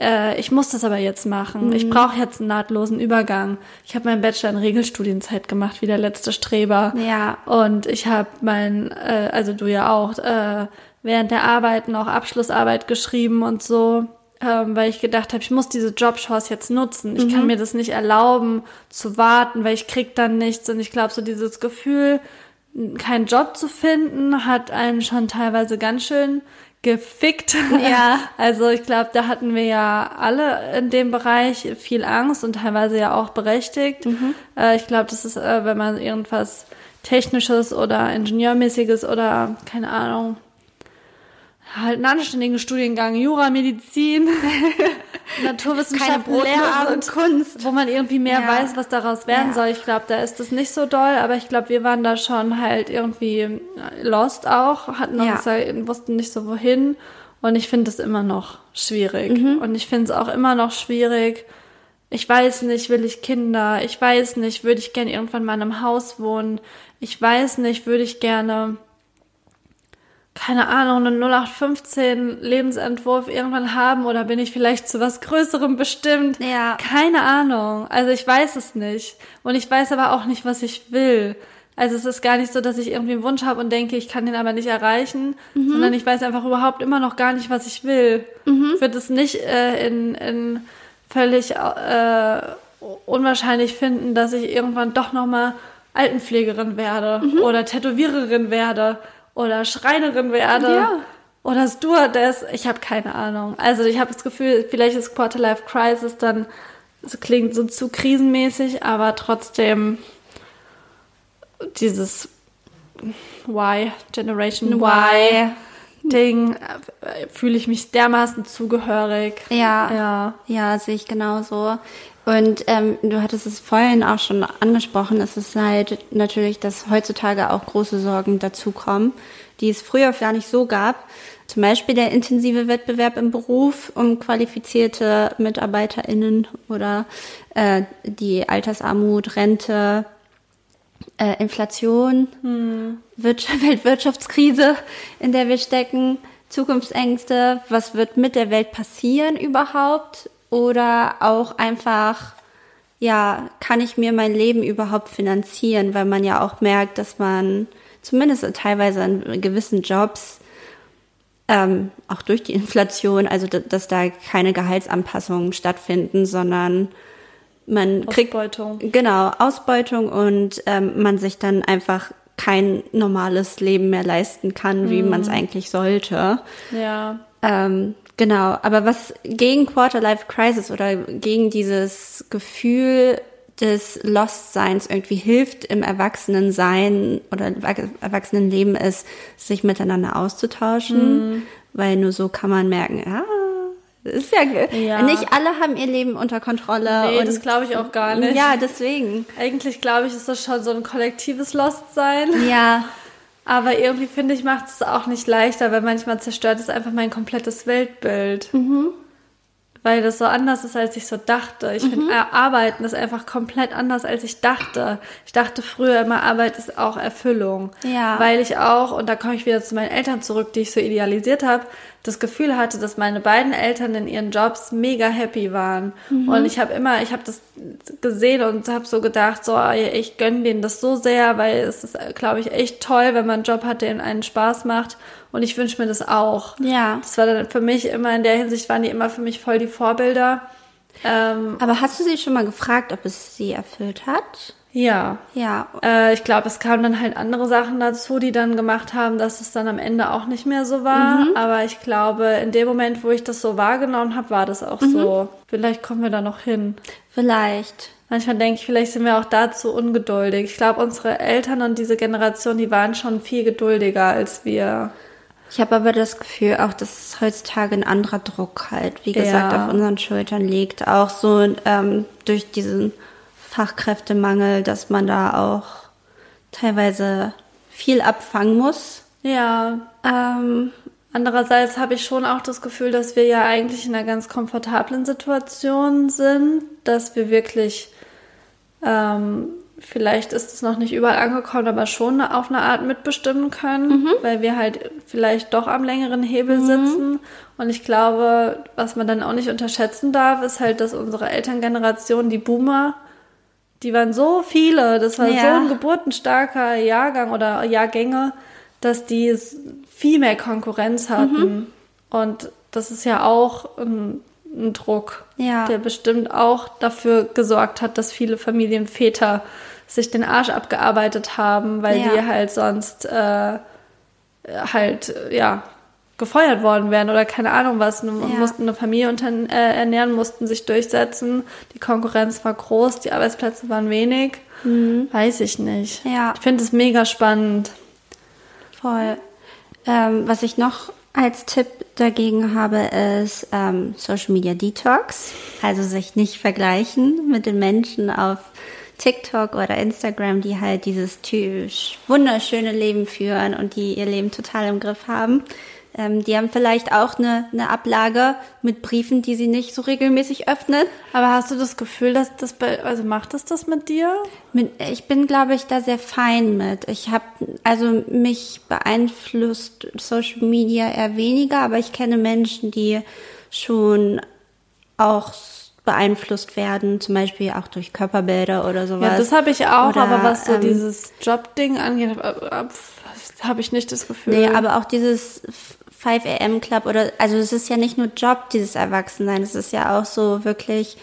S1: äh, ich muss das aber jetzt machen. Mhm. Ich brauche jetzt einen nahtlosen Übergang. Ich habe meinen Bachelor in Regelstudienzeit gemacht, wie der letzte Streber. Ja. Und ich habe mein, äh, also du ja auch, äh, während der Arbeit noch Abschlussarbeit geschrieben und so, ähm, weil ich gedacht habe, ich muss diese Jobchance jetzt nutzen. Ich mhm. kann mir das nicht erlauben zu warten, weil ich krieg dann nichts. Und ich glaube, so dieses Gefühl, keinen Job zu finden, hat einen schon teilweise ganz schön gefickt. Ja. Also ich glaube, da hatten wir ja alle in dem Bereich viel Angst und teilweise ja auch berechtigt. Mhm. Äh, ich glaube, das ist, äh, wenn man irgendwas Technisches oder Ingenieurmäßiges oder keine Ahnung, halt einen anständigen Studiengang, Jura, Medizin, Naturwissenschaften, Lehramt und Kunst, wo man irgendwie mehr ja. weiß, was daraus werden ja. soll. Ich glaube, da ist das nicht so doll, aber ich glaube, wir waren da schon halt irgendwie lost auch, hatten ja. uns, wussten nicht so wohin und ich finde es immer noch schwierig mhm. und ich finde es auch immer noch schwierig. Ich weiß nicht, will ich Kinder? Ich weiß nicht, würde ich gerne irgendwann mal in einem Haus wohnen? Ich weiß nicht, würde ich gerne keine Ahnung, einen 0815 Lebensentwurf irgendwann haben oder bin ich vielleicht zu was Größerem bestimmt? Ja. Keine Ahnung. Also ich weiß es nicht. Und ich weiß aber auch nicht, was ich will. Also es ist gar nicht so, dass ich irgendwie einen Wunsch habe und denke, ich kann den aber nicht erreichen, mhm. sondern ich weiß einfach überhaupt immer noch gar nicht, was ich will. Mhm. Ich würde es nicht äh, in, in völlig äh, unwahrscheinlich finden, dass ich irgendwann doch nochmal Altenpflegerin werde mhm. oder Tätowiererin werde oder Schreinerin werde. Ja. Oder Stewardess. Ich habe keine Ahnung. Also ich habe das Gefühl, vielleicht ist Quarterlife Crisis dann, es klingt so zu krisenmäßig, aber trotzdem dieses Why, Generation Y. Ding äh, fühle ich mich dermaßen zugehörig.
S2: Ja, ja, ja, sehe ich genauso. Und ähm, du hattest es vorhin auch schon angesprochen, es ist halt natürlich, dass heutzutage auch große Sorgen dazukommen, die es früher gar nicht so gab. Zum Beispiel der intensive Wettbewerb im Beruf um qualifizierte MitarbeiterInnen oder äh, die Altersarmut, Rente, äh, Inflation, hm. Weltwirtschaftskrise, in der wir stecken, Zukunftsängste, was wird mit der Welt passieren überhaupt? Oder auch einfach, ja, kann ich mir mein Leben überhaupt finanzieren, weil man ja auch merkt, dass man zumindest teilweise in gewissen Jobs ähm, auch durch die Inflation, also dass da keine Gehaltsanpassungen stattfinden, sondern man kriegt Ausbeutung. genau Ausbeutung und ähm, man sich dann einfach kein normales Leben mehr leisten kann, wie mhm. man es eigentlich sollte. Ja. Ähm, Genau, aber was gegen Quarterlife Crisis oder gegen dieses Gefühl des Lost-Seins irgendwie hilft im Erwachsenensein oder Erwachsenenleben ist, sich miteinander auszutauschen, mhm. weil nur so kann man merken, ah, ist ja, ja, nicht alle haben ihr Leben unter Kontrolle.
S1: Nee, und, das glaube ich auch gar nicht.
S2: Ja, deswegen.
S1: Eigentlich glaube ich, ist das schon so ein kollektives Lost-Sein. Ja. Aber irgendwie finde ich, macht es auch nicht leichter, weil manchmal zerstört es einfach mein komplettes Weltbild. Mhm weil das so anders ist, als ich so dachte. Ich mhm. finde, Arbeiten ist einfach komplett anders, als ich dachte. Ich dachte früher immer, Arbeit ist auch Erfüllung. Ja. Weil ich auch, und da komme ich wieder zu meinen Eltern zurück, die ich so idealisiert habe, das Gefühl hatte, dass meine beiden Eltern in ihren Jobs mega happy waren. Mhm. Und ich habe immer, ich habe das gesehen und habe so gedacht, so, ich gönne denen das so sehr, weil es ist, glaube ich, echt toll, wenn man einen Job hat, der einen Spaß macht. Und ich wünsche mir das auch. Ja. Das war dann für mich immer in der Hinsicht, waren die immer für mich voll die Vorbilder. Ähm,
S2: Aber hast du sie schon mal gefragt, ob es sie erfüllt hat?
S1: Ja.
S2: Ja.
S1: Äh, ich glaube, es kamen dann halt andere Sachen dazu, die dann gemacht haben, dass es dann am Ende auch nicht mehr so war. Aber ich glaube, in dem Moment, wo ich das so wahrgenommen habe, war das auch so. Vielleicht kommen wir da noch hin.
S2: Vielleicht.
S1: Manchmal denke ich, vielleicht sind wir auch dazu ungeduldig. Ich glaube, unsere Eltern und diese Generation, die waren schon viel geduldiger als wir.
S2: Ich habe aber das Gefühl auch, dass heutzutage ein anderer Druck halt, wie gesagt,
S1: Ja.
S2: auf unseren Schultern liegt. Auch so ähm, durch diesen Fachkräftemangel, dass man da auch teilweise viel abfangen muss.
S1: Ja.
S2: Ähm,
S1: Andererseits habe ich schon auch das Gefühl, dass wir ja eigentlich in einer ganz komfortablen Situation sind, dass wir wirklich, ähm, vielleicht ist es noch nicht überall angekommen, aber schon auf eine Art mitbestimmen können, weil wir halt vielleicht doch am längeren Hebel sitzen. Und ich glaube, was man dann auch nicht unterschätzen darf, ist halt, dass unsere Elterngeneration, die Boomer, die waren so viele, das war
S2: Ja.
S1: so ein geburtenstarker Jahrgang oder Jahrgänge, dass die viel mehr Konkurrenz hatten. Und das ist ja auch ein, ein Druck,
S2: Ja.
S1: der bestimmt auch dafür gesorgt hat, dass viele Familienväter sich den Arsch abgearbeitet haben, weil
S2: Ja.
S1: die halt sonst äh, halt, ja, gefeuert worden wären oder keine Ahnung was, und
S2: Ja.
S1: mussten eine Familie unter, äh, ernähren, mussten sich durchsetzen. Die Konkurrenz war groß, die Arbeitsplätze waren wenig. Weiß ich nicht.
S2: Mhm. Ja.
S1: Ich finde es mega spannend.
S2: Voll. Ähm, was ich noch als Tipp dagegen habe, ist ähm, Social Media Detox. Also sich nicht vergleichen mit den Menschen auf TikTok oder Instagram, die halt dieses typisch wunderschöne Leben führen und die ihr Leben total im Griff haben. Ähm, die haben vielleicht auch eine, eine Ablage mit Briefen, die sie nicht so regelmäßig öffnen.
S1: Aber hast du das Gefühl, dass das bei, also macht es das mit dir?
S2: Mit, ich bin, glaube ich, da sehr fein mit. Ich habe, also mich beeinflusst Social Media eher weniger, aber ich kenne Menschen, die schon auch beeinflusst werden, zum Beispiel auch durch Körperbilder oder sowas.
S1: Ja, das habe ich auch,
S2: Oder,
S1: aber was so
S2: ähm,
S1: dieses Jobding angeht, habe ich nicht das Gefühl.
S2: Nee, aber auch dieses 5 AM Club oder, also es ist ja nicht nur Job, dieses Erwachsensein, es ist ja auch so wirklich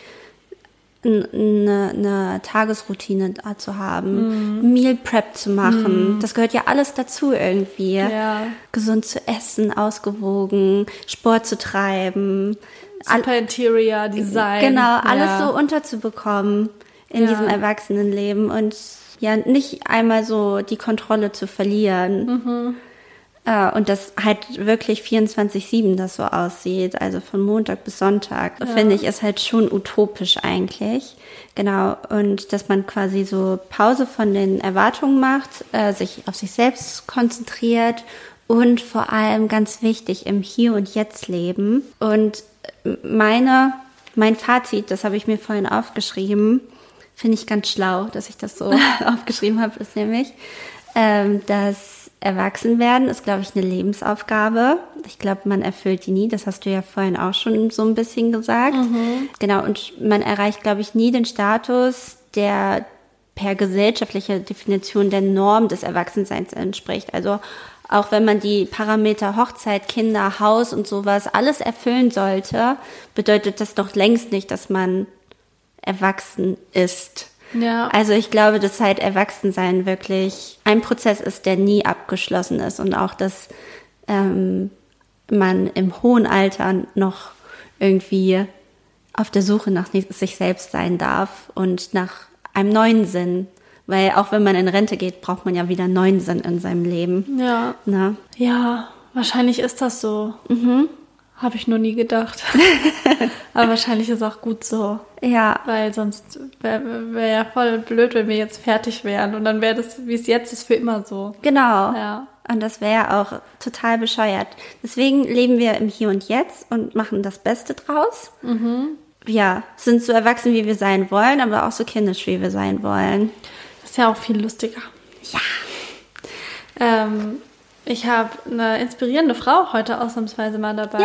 S2: eine, eine Tagesroutine da zu haben, Meal Prep zu machen. Das gehört ja alles dazu irgendwie.
S1: Ja.
S2: Gesund zu essen, ausgewogen, Sport zu treiben.
S1: Super Interior Design.
S2: Genau, alles
S1: ja.
S2: so unterzubekommen in
S1: Ja.
S2: diesem Erwachsenenleben und ja, nicht einmal so die Kontrolle zu verlieren.
S1: Mhm.
S2: Äh, und das halt wirklich 24-7 das so aussieht, also von Montag bis Sonntag, finde ich, ist halt schon utopisch eigentlich. Genau, und dass man quasi so Pause von den Erwartungen macht, äh, sich auf sich selbst konzentriert und vor allem ganz wichtig im Hier und Jetzt leben. Und meine, mein Fazit, das habe ich mir vorhin aufgeschrieben, finde ich ganz schlau, dass ich das so aufgeschrieben habe, ist nämlich, ähm, dass Erwachsenwerden ist, glaube ich, eine Lebensaufgabe. Ich glaube, man erfüllt die nie. Das hast du ja vorhin auch schon so ein bisschen gesagt. Genau, und man erreicht, glaube ich, nie den Status, der per gesellschaftlicher Definition der Norm des Erwachsenseins entspricht. Also auch wenn man die Parameter Hochzeit, Kinder, Haus und sowas alles erfüllen sollte, bedeutet das doch längst nicht, dass man erwachsen ist.
S1: Ja.
S2: Also ich glaube, dass halt Erwachsensein wirklich ein Prozess ist, der nie abgeschlossen ist und auch, dass ähm, man im hohen Alter noch irgendwie auf der Suche nach sich selbst sein darf und nach einem neuen Sinn. Weil auch wenn man in Rente geht, braucht man ja wieder einen neuen Sinn in seinem Leben.
S1: Ja.
S2: Ne?
S1: Ja, wahrscheinlich ist das so. Habe ich nur nie gedacht. Aber wahrscheinlich ist auch gut so.
S2: Ja,
S1: Weil sonst wäre wär ja voll blöd, wenn wir jetzt fertig wären. Und dann wäre das, wie es jetzt ist, für immer so.
S2: genau.
S1: Ja.
S2: Und das wäre auch total bescheuert. Deswegen leben wir im Hier und Jetzt und machen das Beste draus. Ja, sind so erwachsen, wie wir sein wollen, aber auch so kindisch, wie wir sein wollen.
S1: Das ist ja auch viel lustiger.
S2: Ja.
S1: Ähm, ich habe eine inspirierende Frau heute ausnahmsweise mal dabei.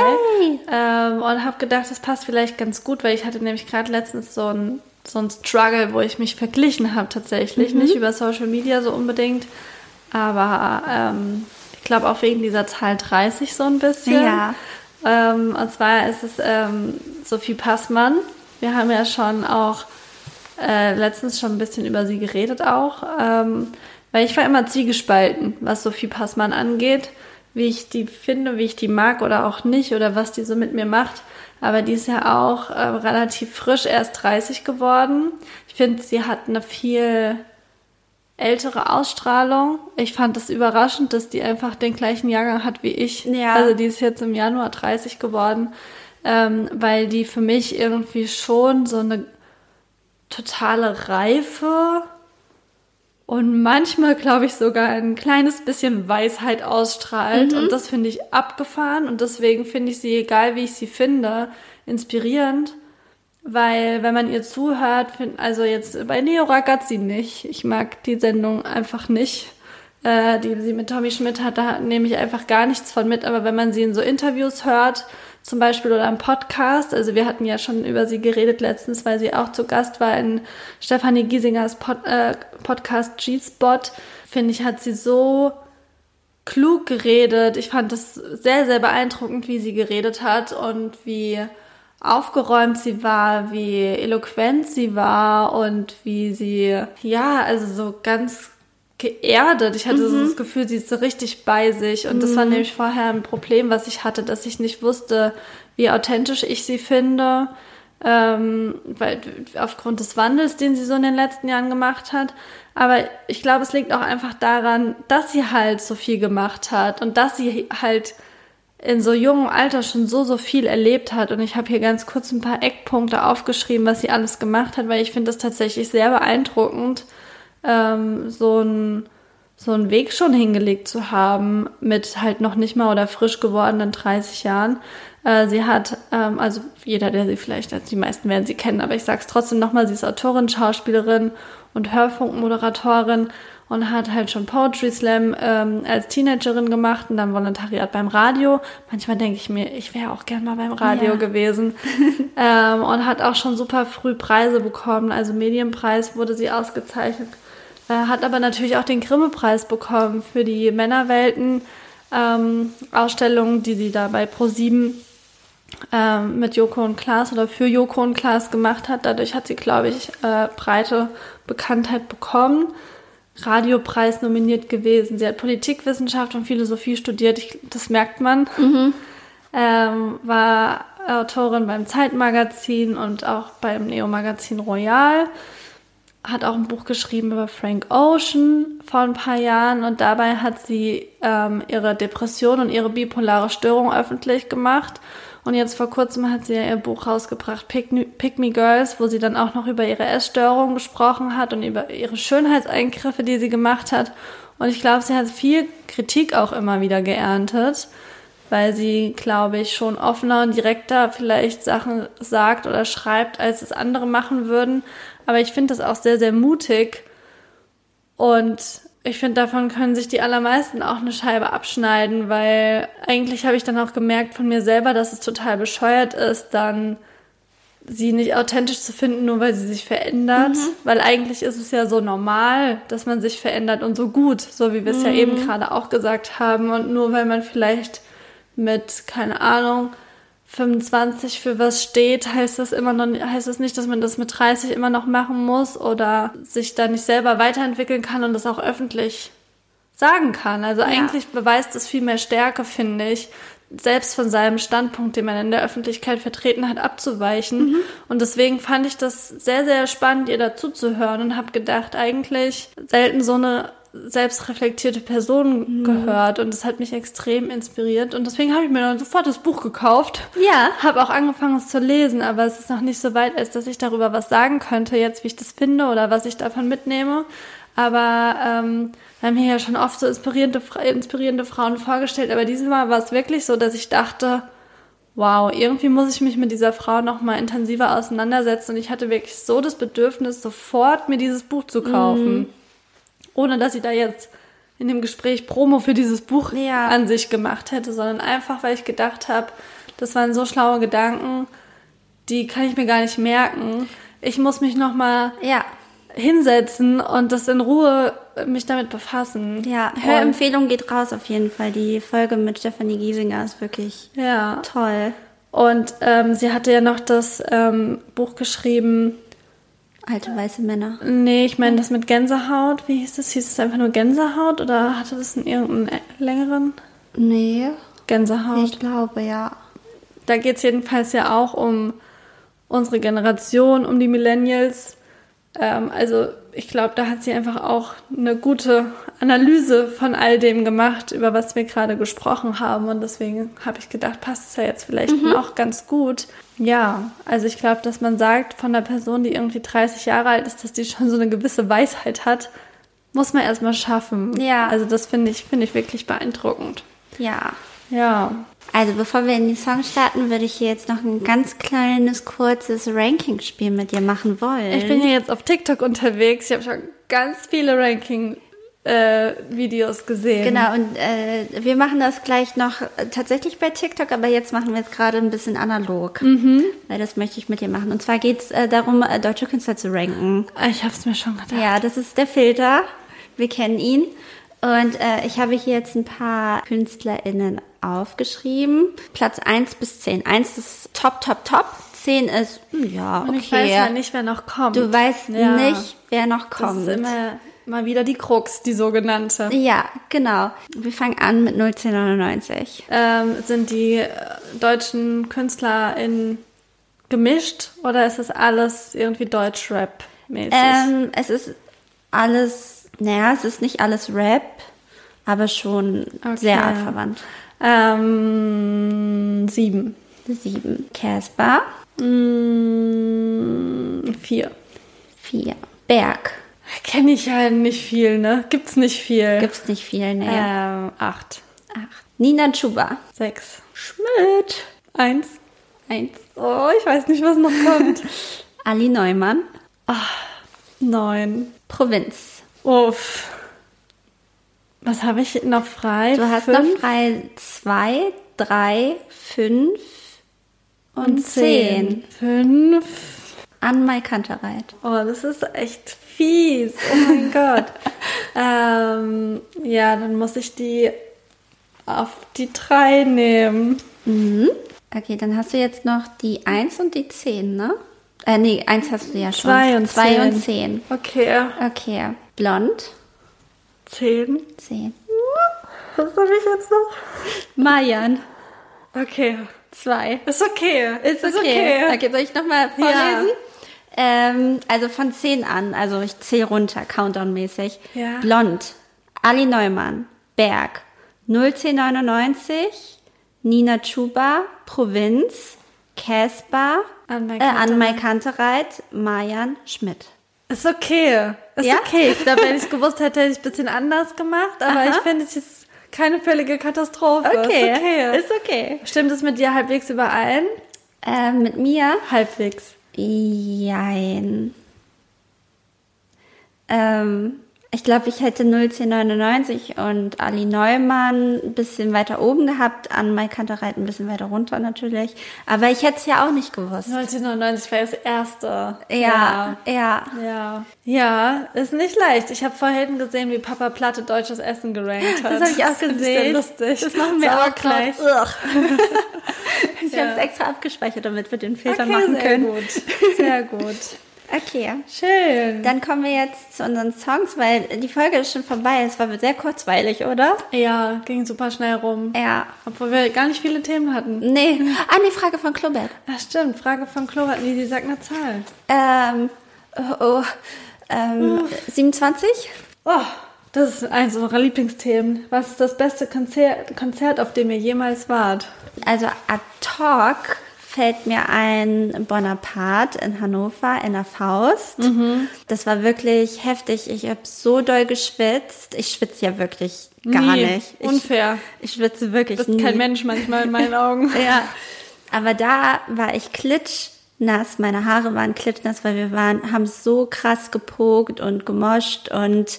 S1: Ähm, und habe gedacht, das passt vielleicht ganz gut, weil ich hatte nämlich gerade letztens so ein, so ein Struggle, wo ich mich verglichen habe tatsächlich.
S2: Mhm.
S1: Nicht über Social Media so unbedingt, aber ähm, ich glaube auch wegen dieser Zahl 30 so ein bisschen.
S2: Ja.
S1: Ähm, und zwar ist es ähm, Sophie Passmann. Wir haben ja schon auch äh, letztens schon ein bisschen über sie geredet auch, ähm, weil ich war immer zwiegespalten, was Sophie Passmann angeht, wie ich die finde, wie ich die mag oder auch nicht oder was die so mit mir macht. Aber die ist ja auch äh, relativ frisch, erst 30 geworden. Ich finde, sie hat eine viel ältere Ausstrahlung. Ich fand es das überraschend, dass die einfach den gleichen Jahrgang hat wie ich. Ja. Also die ist jetzt im Januar 30 geworden, ähm, weil die für mich irgendwie schon so eine totale Reife und manchmal, glaube ich, sogar ein kleines bisschen Weisheit ausstrahlt. Mhm. Und das finde ich abgefahren und deswegen finde ich sie, egal wie ich sie finde, inspirierend. Weil, wenn man ihr zuhört, find, also jetzt bei Neo Ragazzi nicht. Ich mag die Sendung einfach nicht, äh, die sie mit Tommy Schmidt hat. Da nehme ich einfach gar nichts von mit. Aber wenn man sie in so Interviews hört, zum Beispiel oder im Podcast, also wir hatten ja schon über sie geredet letztens, weil sie auch zu Gast war in Stefanie Giesingers Pod, äh, Podcast G-Spot, finde ich, hat sie so klug geredet. Ich fand es sehr, sehr beeindruckend, wie sie geredet hat und wie aufgeräumt sie war, wie eloquent sie war und wie sie, ja, also so ganz geerdet. Ich hatte mhm. so das Gefühl, sie ist so richtig bei sich. Und mhm. das war mhm. nämlich vorher ein Problem, was ich hatte, dass ich nicht wusste, wie authentisch ich sie finde. Ähm, weil aufgrund des Wandels, den sie so in den letzten Jahren gemacht hat. Aber ich glaube, es liegt auch einfach daran, dass sie halt so viel gemacht hat und dass sie halt in so jungem Alter schon so, so viel erlebt hat. Und ich habe hier ganz kurz ein paar Eckpunkte aufgeschrieben, was sie alles gemacht hat, weil ich finde das tatsächlich sehr beeindruckend, ähm, so ein so einen Weg schon hingelegt zu haben mit halt noch nicht mal oder frisch gewordenen 30 Jahren. Äh, sie hat, ähm, also jeder, der sie vielleicht, also die meisten werden sie kennen, aber ich sage es trotzdem nochmal, sie ist Autorin, Schauspielerin und Hörfunkmoderatorin und hat halt schon Poetry Slam ähm, als Teenagerin gemacht und dann Volontariat beim Radio. Manchmal denke ich mir, ich wäre auch gern mal beim Radio ja. gewesen. ähm, und hat auch schon super früh Preise bekommen. Also Medienpreis wurde sie ausgezeichnet. Äh, hat aber natürlich auch den Grimme-Preis bekommen für die Männerwelten ähm, die sie da bei Pro7 ähm, mit Joko und Klaas oder für Joko und Klaas gemacht hat. Dadurch hat sie, glaube ich, äh, breite Bekanntheit bekommen. Radiopreis nominiert gewesen. Sie hat Politikwissenschaft und Philosophie studiert. Ich, das merkt man. Mhm. Ähm, war Autorin beim Zeitmagazin und auch beim Neo-Magazin Royal. Hat auch ein Buch geschrieben über Frank Ocean vor ein paar Jahren und dabei hat sie ähm, ihre Depression und ihre bipolare Störung öffentlich gemacht und jetzt vor kurzem hat sie ja ihr Buch rausgebracht, Pick, Pick Me Girls, wo sie dann auch noch über ihre Essstörung gesprochen hat und über ihre Schönheitseingriffe, die sie gemacht hat. Und ich glaube, sie hat viel Kritik auch immer wieder geerntet, weil sie, glaube ich, schon offener und direkter vielleicht Sachen sagt oder schreibt, als es andere machen würden. Aber ich finde das auch sehr, sehr mutig. Und ich finde, davon können sich die allermeisten auch eine Scheibe abschneiden, weil eigentlich habe ich dann auch gemerkt von mir selber, dass es total bescheuert ist, dann sie nicht authentisch zu finden, nur weil sie sich verändert. Mhm. Weil eigentlich ist es ja so normal, dass man sich verändert und so gut, so wie wir es mhm. ja eben gerade auch gesagt haben. Und nur weil man vielleicht mit, keine Ahnung, 25 für was steht, heißt das immer noch, heißt das nicht, dass man das mit 30 immer noch machen muss oder sich da nicht selber weiterentwickeln kann und das auch öffentlich sagen kann. Also ja. eigentlich beweist es viel mehr Stärke, finde ich, selbst von seinem Standpunkt, den man in der Öffentlichkeit vertreten hat, abzuweichen. Mhm. Und deswegen fand ich das sehr, sehr spannend, ihr dazu zu hören und habe gedacht, eigentlich selten so eine selbstreflektierte Person mhm. gehört und das hat mich extrem inspiriert und deswegen habe ich mir dann sofort das Buch gekauft.
S2: Ja.
S1: Habe auch angefangen es zu lesen, aber es ist noch nicht so weit, als dass ich darüber was sagen könnte, jetzt wie ich das finde oder was ich davon mitnehme. Aber ähm, wir haben hier ja schon oft so inspirierende, inspirierende Frauen vorgestellt, aber dieses Mal war es wirklich so, dass ich dachte, wow, irgendwie muss ich mich mit dieser Frau noch mal intensiver auseinandersetzen und ich hatte wirklich so das Bedürfnis, sofort mir dieses Buch zu kaufen. Mhm ohne dass sie da jetzt in dem Gespräch Promo für dieses Buch ja. an sich gemacht hätte, sondern einfach, weil ich gedacht habe, das waren so schlaue Gedanken, die kann ich mir gar nicht merken. Ich muss mich noch mal ja. hinsetzen und das in Ruhe mich damit befassen.
S2: Ja, Hörempfehlung geht raus auf jeden Fall. Die Folge mit Stefanie Giesinger ist wirklich ja. toll.
S1: Und ähm, sie hatte ja noch das ähm, Buch geschrieben.
S2: Alte weiße Männer.
S1: Nee, ich meine das mit Gänsehaut. Wie hieß das? Hieß es einfach nur Gänsehaut oder hatte das in irgendeinen längeren?
S2: Nee.
S1: Gänsehaut.
S2: Ich glaube, ja.
S1: Da geht es jedenfalls ja auch um unsere Generation, um die Millennials. Ähm, also ich glaube, da hat sie einfach auch eine gute Analyse von all dem gemacht, über was wir gerade gesprochen haben. Und deswegen habe ich gedacht, passt es ja jetzt vielleicht mhm. auch ganz gut. Ja, also ich glaube, dass man sagt von einer Person, die irgendwie 30 Jahre alt ist, dass die schon so eine gewisse Weisheit hat, muss man erstmal schaffen.
S2: Ja.
S1: Also das finde ich, finde ich wirklich beeindruckend.
S2: Ja.
S1: Ja.
S2: Also bevor wir in die Songs starten, würde ich hier jetzt noch ein ganz kleines, kurzes Ranking-Spiel mit dir machen wollen.
S1: Ich bin hier jetzt auf TikTok unterwegs. Ich habe schon ganz viele Ranking äh, Videos gesehen.
S2: Genau, und äh, wir machen das gleich noch äh, tatsächlich bei TikTok, aber jetzt machen wir es gerade ein bisschen analog.
S1: Mhm.
S2: Weil das möchte ich mit dir machen. Und zwar geht es äh, darum, äh, deutsche Künstler zu ranken.
S1: Ich habe es mir schon gedacht.
S2: Ja, das ist der Filter. Wir kennen ihn. Und äh, ich habe hier jetzt ein paar KünstlerInnen aufgeschrieben. Platz 1 bis 10. 1 ist top, top, top. 10 ist, hm, ja, okay.
S1: Und ich weiß ja nicht, wer noch kommt.
S2: Du weißt ja. nicht, wer noch kommt.
S1: Das ist immer mal wieder die Krux, die sogenannte.
S2: Ja, genau. Wir fangen an mit 01099.
S1: Ähm, sind die äh, deutschen KünstlerInnen gemischt oder ist es alles irgendwie Deutsch-Rap-mäßig?
S2: Ähm, es ist alles, naja, es ist nicht alles Rap, aber schon
S1: Okay.
S2: sehr artverwandt.
S1: Ähm, sieben.
S2: Sieben. Casper.
S1: Mm, vier.
S2: Vier. Berg.
S1: Kenne ich ja nicht viel, ne? Gibt's nicht viel.
S2: Gibt's nicht viel, ne?
S1: Ähm, acht.
S2: Acht. Nina Chuba.
S1: Sechs.
S2: Schmidt.
S1: Eins.
S2: Eins.
S1: Oh, ich weiß nicht, was noch kommt.
S2: Ali Neumann.
S1: Neun.
S2: Provinz.
S1: Uff. Was habe ich noch frei?
S2: Du hast
S1: Fünf
S2: noch frei zwei, drei, fünf und,
S1: und
S2: zehn.
S1: Fünf.
S2: An Mai Kantereit.
S1: Oh, das ist echt fies. Oh mein Gott. Ähm, ja, dann muss ich die auf die drei nehmen.
S2: Mhm. Okay, dann hast du jetzt noch die eins und die zehn, ne? Äh, nee, eins hast du ja schon.
S1: Zwei und
S2: Zwei
S1: zehn.
S2: und zehn.
S1: Okay.
S2: Okay. Blond.
S1: Zehn.
S2: Zehn.
S1: Was habe ich jetzt noch?
S2: Marian.
S1: Okay.
S2: Zwei.
S1: Ist okay.
S2: Ist okay. Okay, soll ich nochmal
S1: Ja.
S2: vorlesen? Ähm, also von 10 an, also ich zähle runter, Countdown-mäßig.
S1: Ja.
S2: Blond, Ali Neumann, Berg, 01099, Nina Chuba, Provinz, Casper,
S1: An Mai
S2: äh.
S1: Kantereit,
S2: Marian Schmidt.
S1: Ist okay. Ist
S2: Ja?
S1: okay. Ich glaube, wenn ich es gewusst hätte, hätte ich ein bisschen anders gemacht. Aber
S2: Aha.
S1: ich finde, es ist keine völlige Katastrophe.
S2: Okay,
S1: Ist okay.
S2: Ist okay.
S1: Stimmt es mit dir halbwegs überein?
S2: Äh, mit mir?
S1: Halbwegs.
S2: Jein. Ähm, ich glaube, ich hätte 01099 und Ali Neumann ein bisschen weiter oben gehabt, an Mai Kantereit ein bisschen weiter runter natürlich. Aber ich hätte es ja auch nicht gewusst.
S1: 1999 war das erste.
S2: Ja, ja.
S1: Ja. Ja, ist nicht leicht. Ich habe vorhin gesehen, wie Papa Platte deutsches Essen gerankt hat.
S2: Das habe ich auch
S1: finde sehr
S2: gesehen.
S1: lustig.
S2: Das machen wir auch gleich. Ich
S1: Ja.
S2: habe es extra abgespeichert, damit wir den Filter
S1: Okay,
S2: machen
S1: sehr
S2: können.
S1: gut. Sehr gut.
S2: Okay.
S1: Schön.
S2: Dann kommen wir jetzt zu unseren Songs, weil die Folge ist schon vorbei. Es war sehr kurzweilig, oder?
S1: Ja, ging super schnell rum.
S2: Ja.
S1: Obwohl wir gar nicht viele Themen hatten.
S2: Nee. Ah, nee, Frage von Klobert.
S1: Ja, stimmt. Frage von Klo hatten die, die sagt eine Zahl.
S2: Ähm, oh, oh, ähm, 27?
S1: Oh, das ist eins unserer Lieblingsthemen. Was ist das beste Konzert, Konzert auf dem ihr jemals wart?
S2: Also ad hoc fällt mir ein Bonaparte in Hannover in der Faust. Das war wirklich heftig. Ich habe so doll geschwitzt. Ich schwitze ja wirklich gar
S1: Nie.
S2: nicht. Ich,
S1: Unfair.
S2: Ich schwitze wirklich
S1: Du bist
S2: nie.
S1: kein Mensch manchmal in meinen Augen.
S2: Ja, aber da war ich klitschnass. Meine Haare waren klitschnass, weil wir waren, haben so krass gepokt und gemoscht und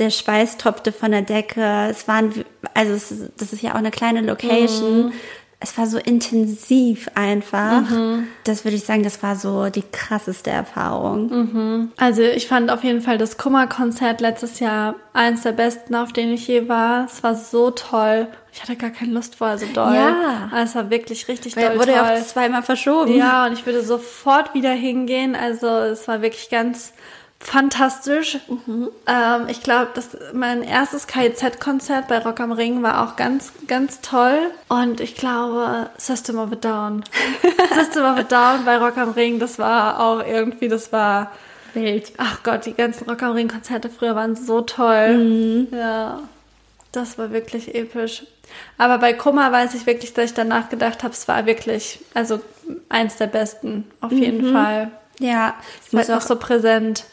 S2: der Schweiß tropfte von der Decke. Es waren, also es, das ist ja auch eine kleine Location. Es war so intensiv einfach. Das würde ich sagen, das war so die krasseste Erfahrung.
S1: Also ich fand auf jeden Fall das Kummerkonzert letztes Jahr eins der besten, auf denen ich je war. Es war so toll. ich hatte gar keine Lust vorher so doll.
S2: Ja.
S1: Aber es war wirklich richtig
S2: Weil
S1: doll
S2: wurde ja auch zweimal verschoben.
S1: Ja, und ich würde sofort wieder hingehen. Also es war wirklich ganz fantastisch. Ähm, ich glaube, dass mein erstes KIZ-Konzert bei Rock am Ring war auch ganz, ganz toll. Und ich glaube, System of a Down. System of a Down bei Rock am Ring, das war auch irgendwie, das war
S2: Wild.
S1: Ach Gott, die ganzen Rock am Ring Konzerte früher waren so toll. Ja, das war wirklich episch. Aber bei Kummer weiß ich wirklich, dass ich danach gedacht habe, es war wirklich, also eins der besten, auf jeden Fall.
S2: Ja,
S1: Es auch
S2: auch,
S1: so präsent.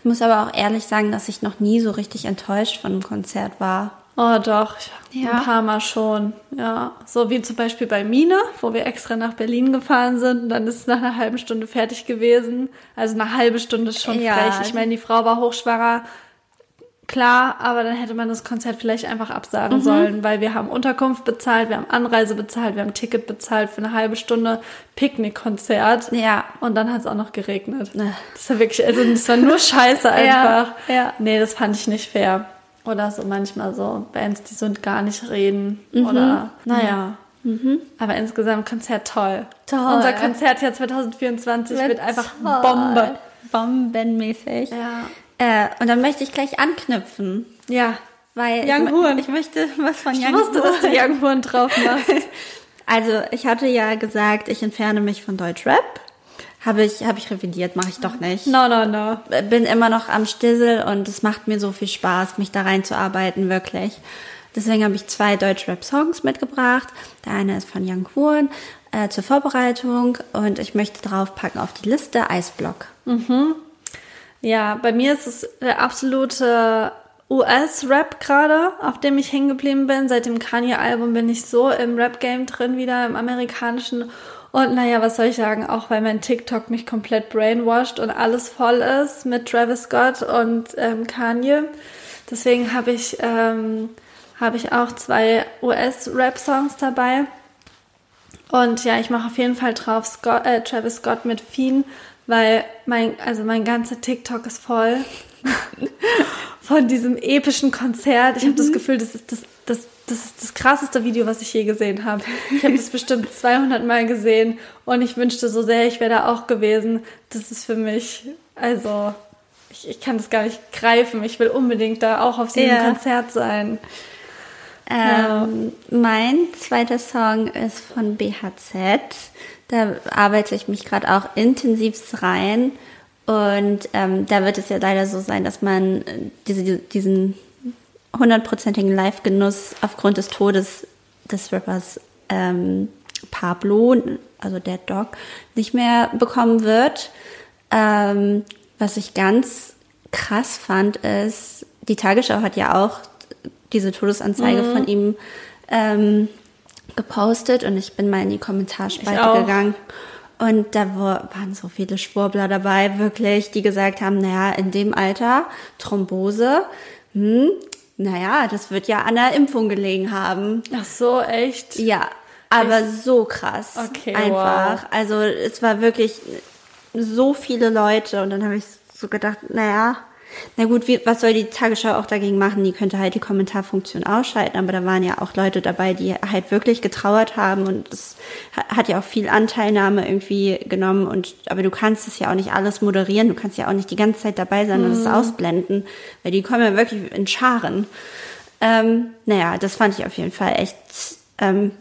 S2: Ich muss aber auch ehrlich sagen, dass ich noch nie so richtig enttäuscht von einem Konzert war.
S1: Oh doch,
S2: Ja.
S1: ein paar Mal schon. Ja, so wie zum Beispiel bei Mine, wo wir extra nach Berlin gefahren sind und dann ist es nach einer halben Stunde fertig gewesen. Also eine halbe Stunde ist schon
S2: Ja.
S1: frech. Ich meine, die Frau war hochschwanger, klar, aber dann hätte man das Konzert vielleicht einfach absagen
S2: Mhm.
S1: sollen, weil wir haben Unterkunft bezahlt, wir haben Anreise bezahlt, wir haben Ticket bezahlt für eine halbe Stunde Picknickkonzert.
S2: Ja.
S1: Und dann hat es auch noch geregnet.
S2: Ach.
S1: Das war wirklich, also das war nur Scheiße einfach.
S2: ja.
S1: Nee, das fand ich nicht fair. Oder so manchmal so Bands, die so gar nicht reden.
S2: Mhm.
S1: Oder, naja. Aber insgesamt Konzert toll.
S2: Toll.
S1: Unser Konzertjahr 2024 wird, einfach Bombe.
S2: Bombenmäßig.
S1: Ja.
S2: Äh, und dann möchte ich gleich anknüpfen.
S1: Ja.
S2: Weil
S1: Young
S2: ich,
S1: Horn.
S2: ich möchte was von
S1: Ich
S2: Young
S1: wusste, dass du
S2: Horn.
S1: Young Horn drauf machst.
S2: Also, ich hatte ja gesagt, ich entferne mich von Deutschrap. Habe ich, habe ich revidiert, mache ich doch nicht.
S1: No, no, no.
S2: Bin immer noch am Stissel und es macht mir so viel Spaß, mich da reinzuarbeiten, wirklich. Deswegen habe ich zwei Deutschrap-Songs mitgebracht. Der eine ist von Young Horn äh, zur Vorbereitung und ich möchte draufpacken auf die Liste Eisblock.
S1: Ja, bei mir ist es der absolute US-Rap gerade, auf dem ich hängen geblieben bin. Seit dem Kanye-Album bin ich so im Rap-Game drin wieder, im amerikanischen. Und naja, was soll ich sagen, auch weil mein TikTok mich komplett brainwashed und alles voll ist mit Travis Scott und ähm, Kanye. Deswegen habe ich, ähm, habe ich auch zwei US-Rap-Songs dabei. Und ja, ich mache auf jeden Fall drauf Scott, äh, Travis Scott mit Fiend, weil mein, also mein ganzer TikTok ist voll von diesem epischen Konzert. Ich habe das Gefühl, das ist das, das, das ist das krasseste Video, was ich je gesehen habe. Ich habe das bestimmt 200 Mal gesehen und ich wünschte so sehr, ich wäre da auch gewesen. Das ist für mich, also ich, ich kann das gar nicht greifen. Ich will unbedingt da auch auf diesem
S2: Ja.
S1: Konzert sein.
S2: Ähm, Mein zweiter Song ist von BHZ. Da arbeite ich mich gerade auch intensivst rein. Und ähm, da wird es ja leider so sein, dass man äh, diese, diese- diesen hundertprozentigen Live-Genuss aufgrund des Todes des Rappers ähm, Pablo, also der Dog, nicht mehr bekommen wird. Ähm, was ich ganz krass fand, ist, die Tagesschau hat ja auch diese Todesanzeige von ihm ähm, gepostet und ich bin mal in die Kommentarspalte gegangen. Und da war- waren so viele Schwurbler dabei, wirklich, die gesagt haben, naja, in dem Alter, Thrombose, hm, naja, das wird ja an der Impfung gelegen haben.
S1: Ach so, echt?
S2: Ja, aber so krass.
S1: Okay,
S2: Einfach. Also es war wirklich so viele Leute und dann habe ich so gedacht, naja, na gut, wie, was soll die Tagesschau auch dagegen machen? Die könnte halt die Kommentarfunktion ausschalten, aber da waren ja auch Leute dabei, die halt wirklich getrauert haben und es ha- hat ja auch viel Anteilnahme irgendwie genommen und aber du kannst es ja auch nicht alles moderieren, du kannst ja auch nicht die ganze Zeit dabei sein und es ausblenden, weil die kommen ja wirklich in Scharen. Ähm, naja, das fand ich auf jeden Fall echt ähm,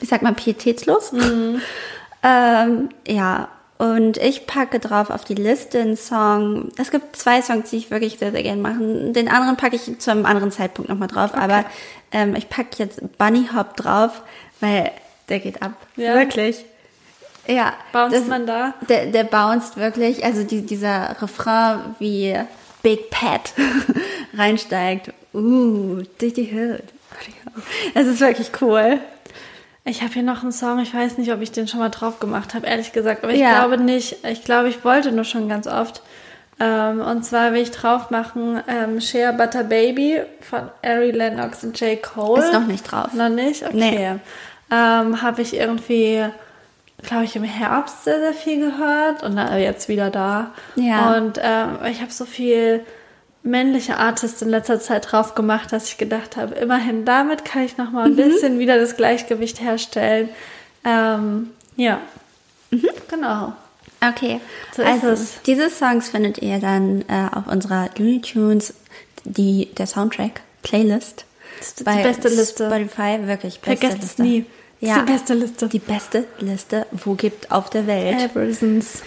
S2: wie sagt man, pietätslos. ähm, ja, und ich packe drauf auf die Liste einen Song. Es gibt zwei Songs, die ich wirklich sehr, sehr gerne mache. Den anderen packe ich zu einem anderen Zeitpunkt nochmal drauf. Aber ähm, ich packe jetzt Bunny Hop drauf, weil der geht ab.
S1: Ja.
S2: Wirklich. Ja.
S1: Bounced
S2: das-
S1: man da?
S2: Der, der bounced wirklich. Also die, dieser Refrain wie Big Pat reinsteigt. Uh, durch die Hood. Es ist wirklich cool.
S1: Ich habe hier noch einen Song, ich weiß nicht, ob ich den schon mal drauf gemacht habe, ehrlich gesagt. Aber ich
S2: Ja.
S1: glaube nicht. Ich glaube, ich wollte nur schon ganz oft. Ähm, und zwar will ich drauf machen ähm, Share Butter Baby von Ari Lennox und J. Cole.
S2: Ist noch nicht drauf.
S1: Noch nicht? Okay.
S2: Nee.
S1: Ähm, habe ich irgendwie, glaube ich, im Herbst sehr, sehr viel gehört und dann jetzt wieder da.
S2: Ja.
S1: Und ähm, ich habe so viel männliche Artist in letzter Zeit drauf gemacht, dass ich gedacht habe, immerhin damit kann ich noch mal ein bisschen wieder das Gleichgewicht herstellen. Ähm, ja, genau.
S2: Okay,
S1: So
S2: also
S1: es.
S2: diese Songs findet ihr dann äh, auf unserer Looney Tunes, die, der Soundtrack, Playlist.
S1: Das ist die beste Liste.
S2: Spotify, wirklich beste
S1: Vergesst es
S2: Liste.
S1: nie. Das ist
S2: Ja,
S1: die beste Liste.
S2: die beste Liste, wo gibt auf der Welt.
S1: Eversons.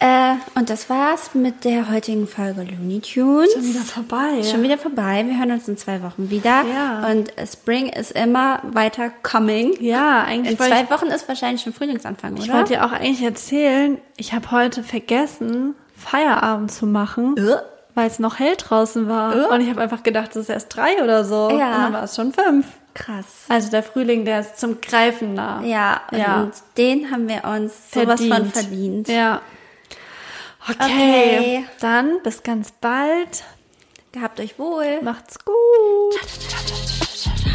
S2: Äh, und das war's mit der heutigen Folge Looney Tunes.
S1: Schon wieder vorbei.
S2: Schon wieder vorbei. Wir hören uns in zwei Wochen wieder.
S1: Ja.
S2: Und Spring ist immer weiter coming.
S1: Ja, eigentlich
S2: In zwei
S1: ich,
S2: Wochen ist wahrscheinlich schon Frühlingsanfang,
S1: ich
S2: oder?
S1: wollte dir auch eigentlich erzählen, ich habe heute vergessen, Feierabend zu machen,
S2: Äh.
S1: weil es noch hell draußen war.
S2: Äh.
S1: Und ich habe einfach gedacht, es ist erst drei oder so.
S2: Ja.
S1: Und dann war es schon fünf.
S2: Krass.
S1: Also der Frühling, der ist zum Greifen nah.
S2: Ja, und
S1: Ja.
S2: den haben wir uns sowas von verdient.
S1: Ja. Okay.
S2: okay.
S1: Dann bis ganz bald.
S2: Gehabt euch wohl.
S1: Macht's gut.
S2: Ciao, ciao, ciao, ciao, ciao.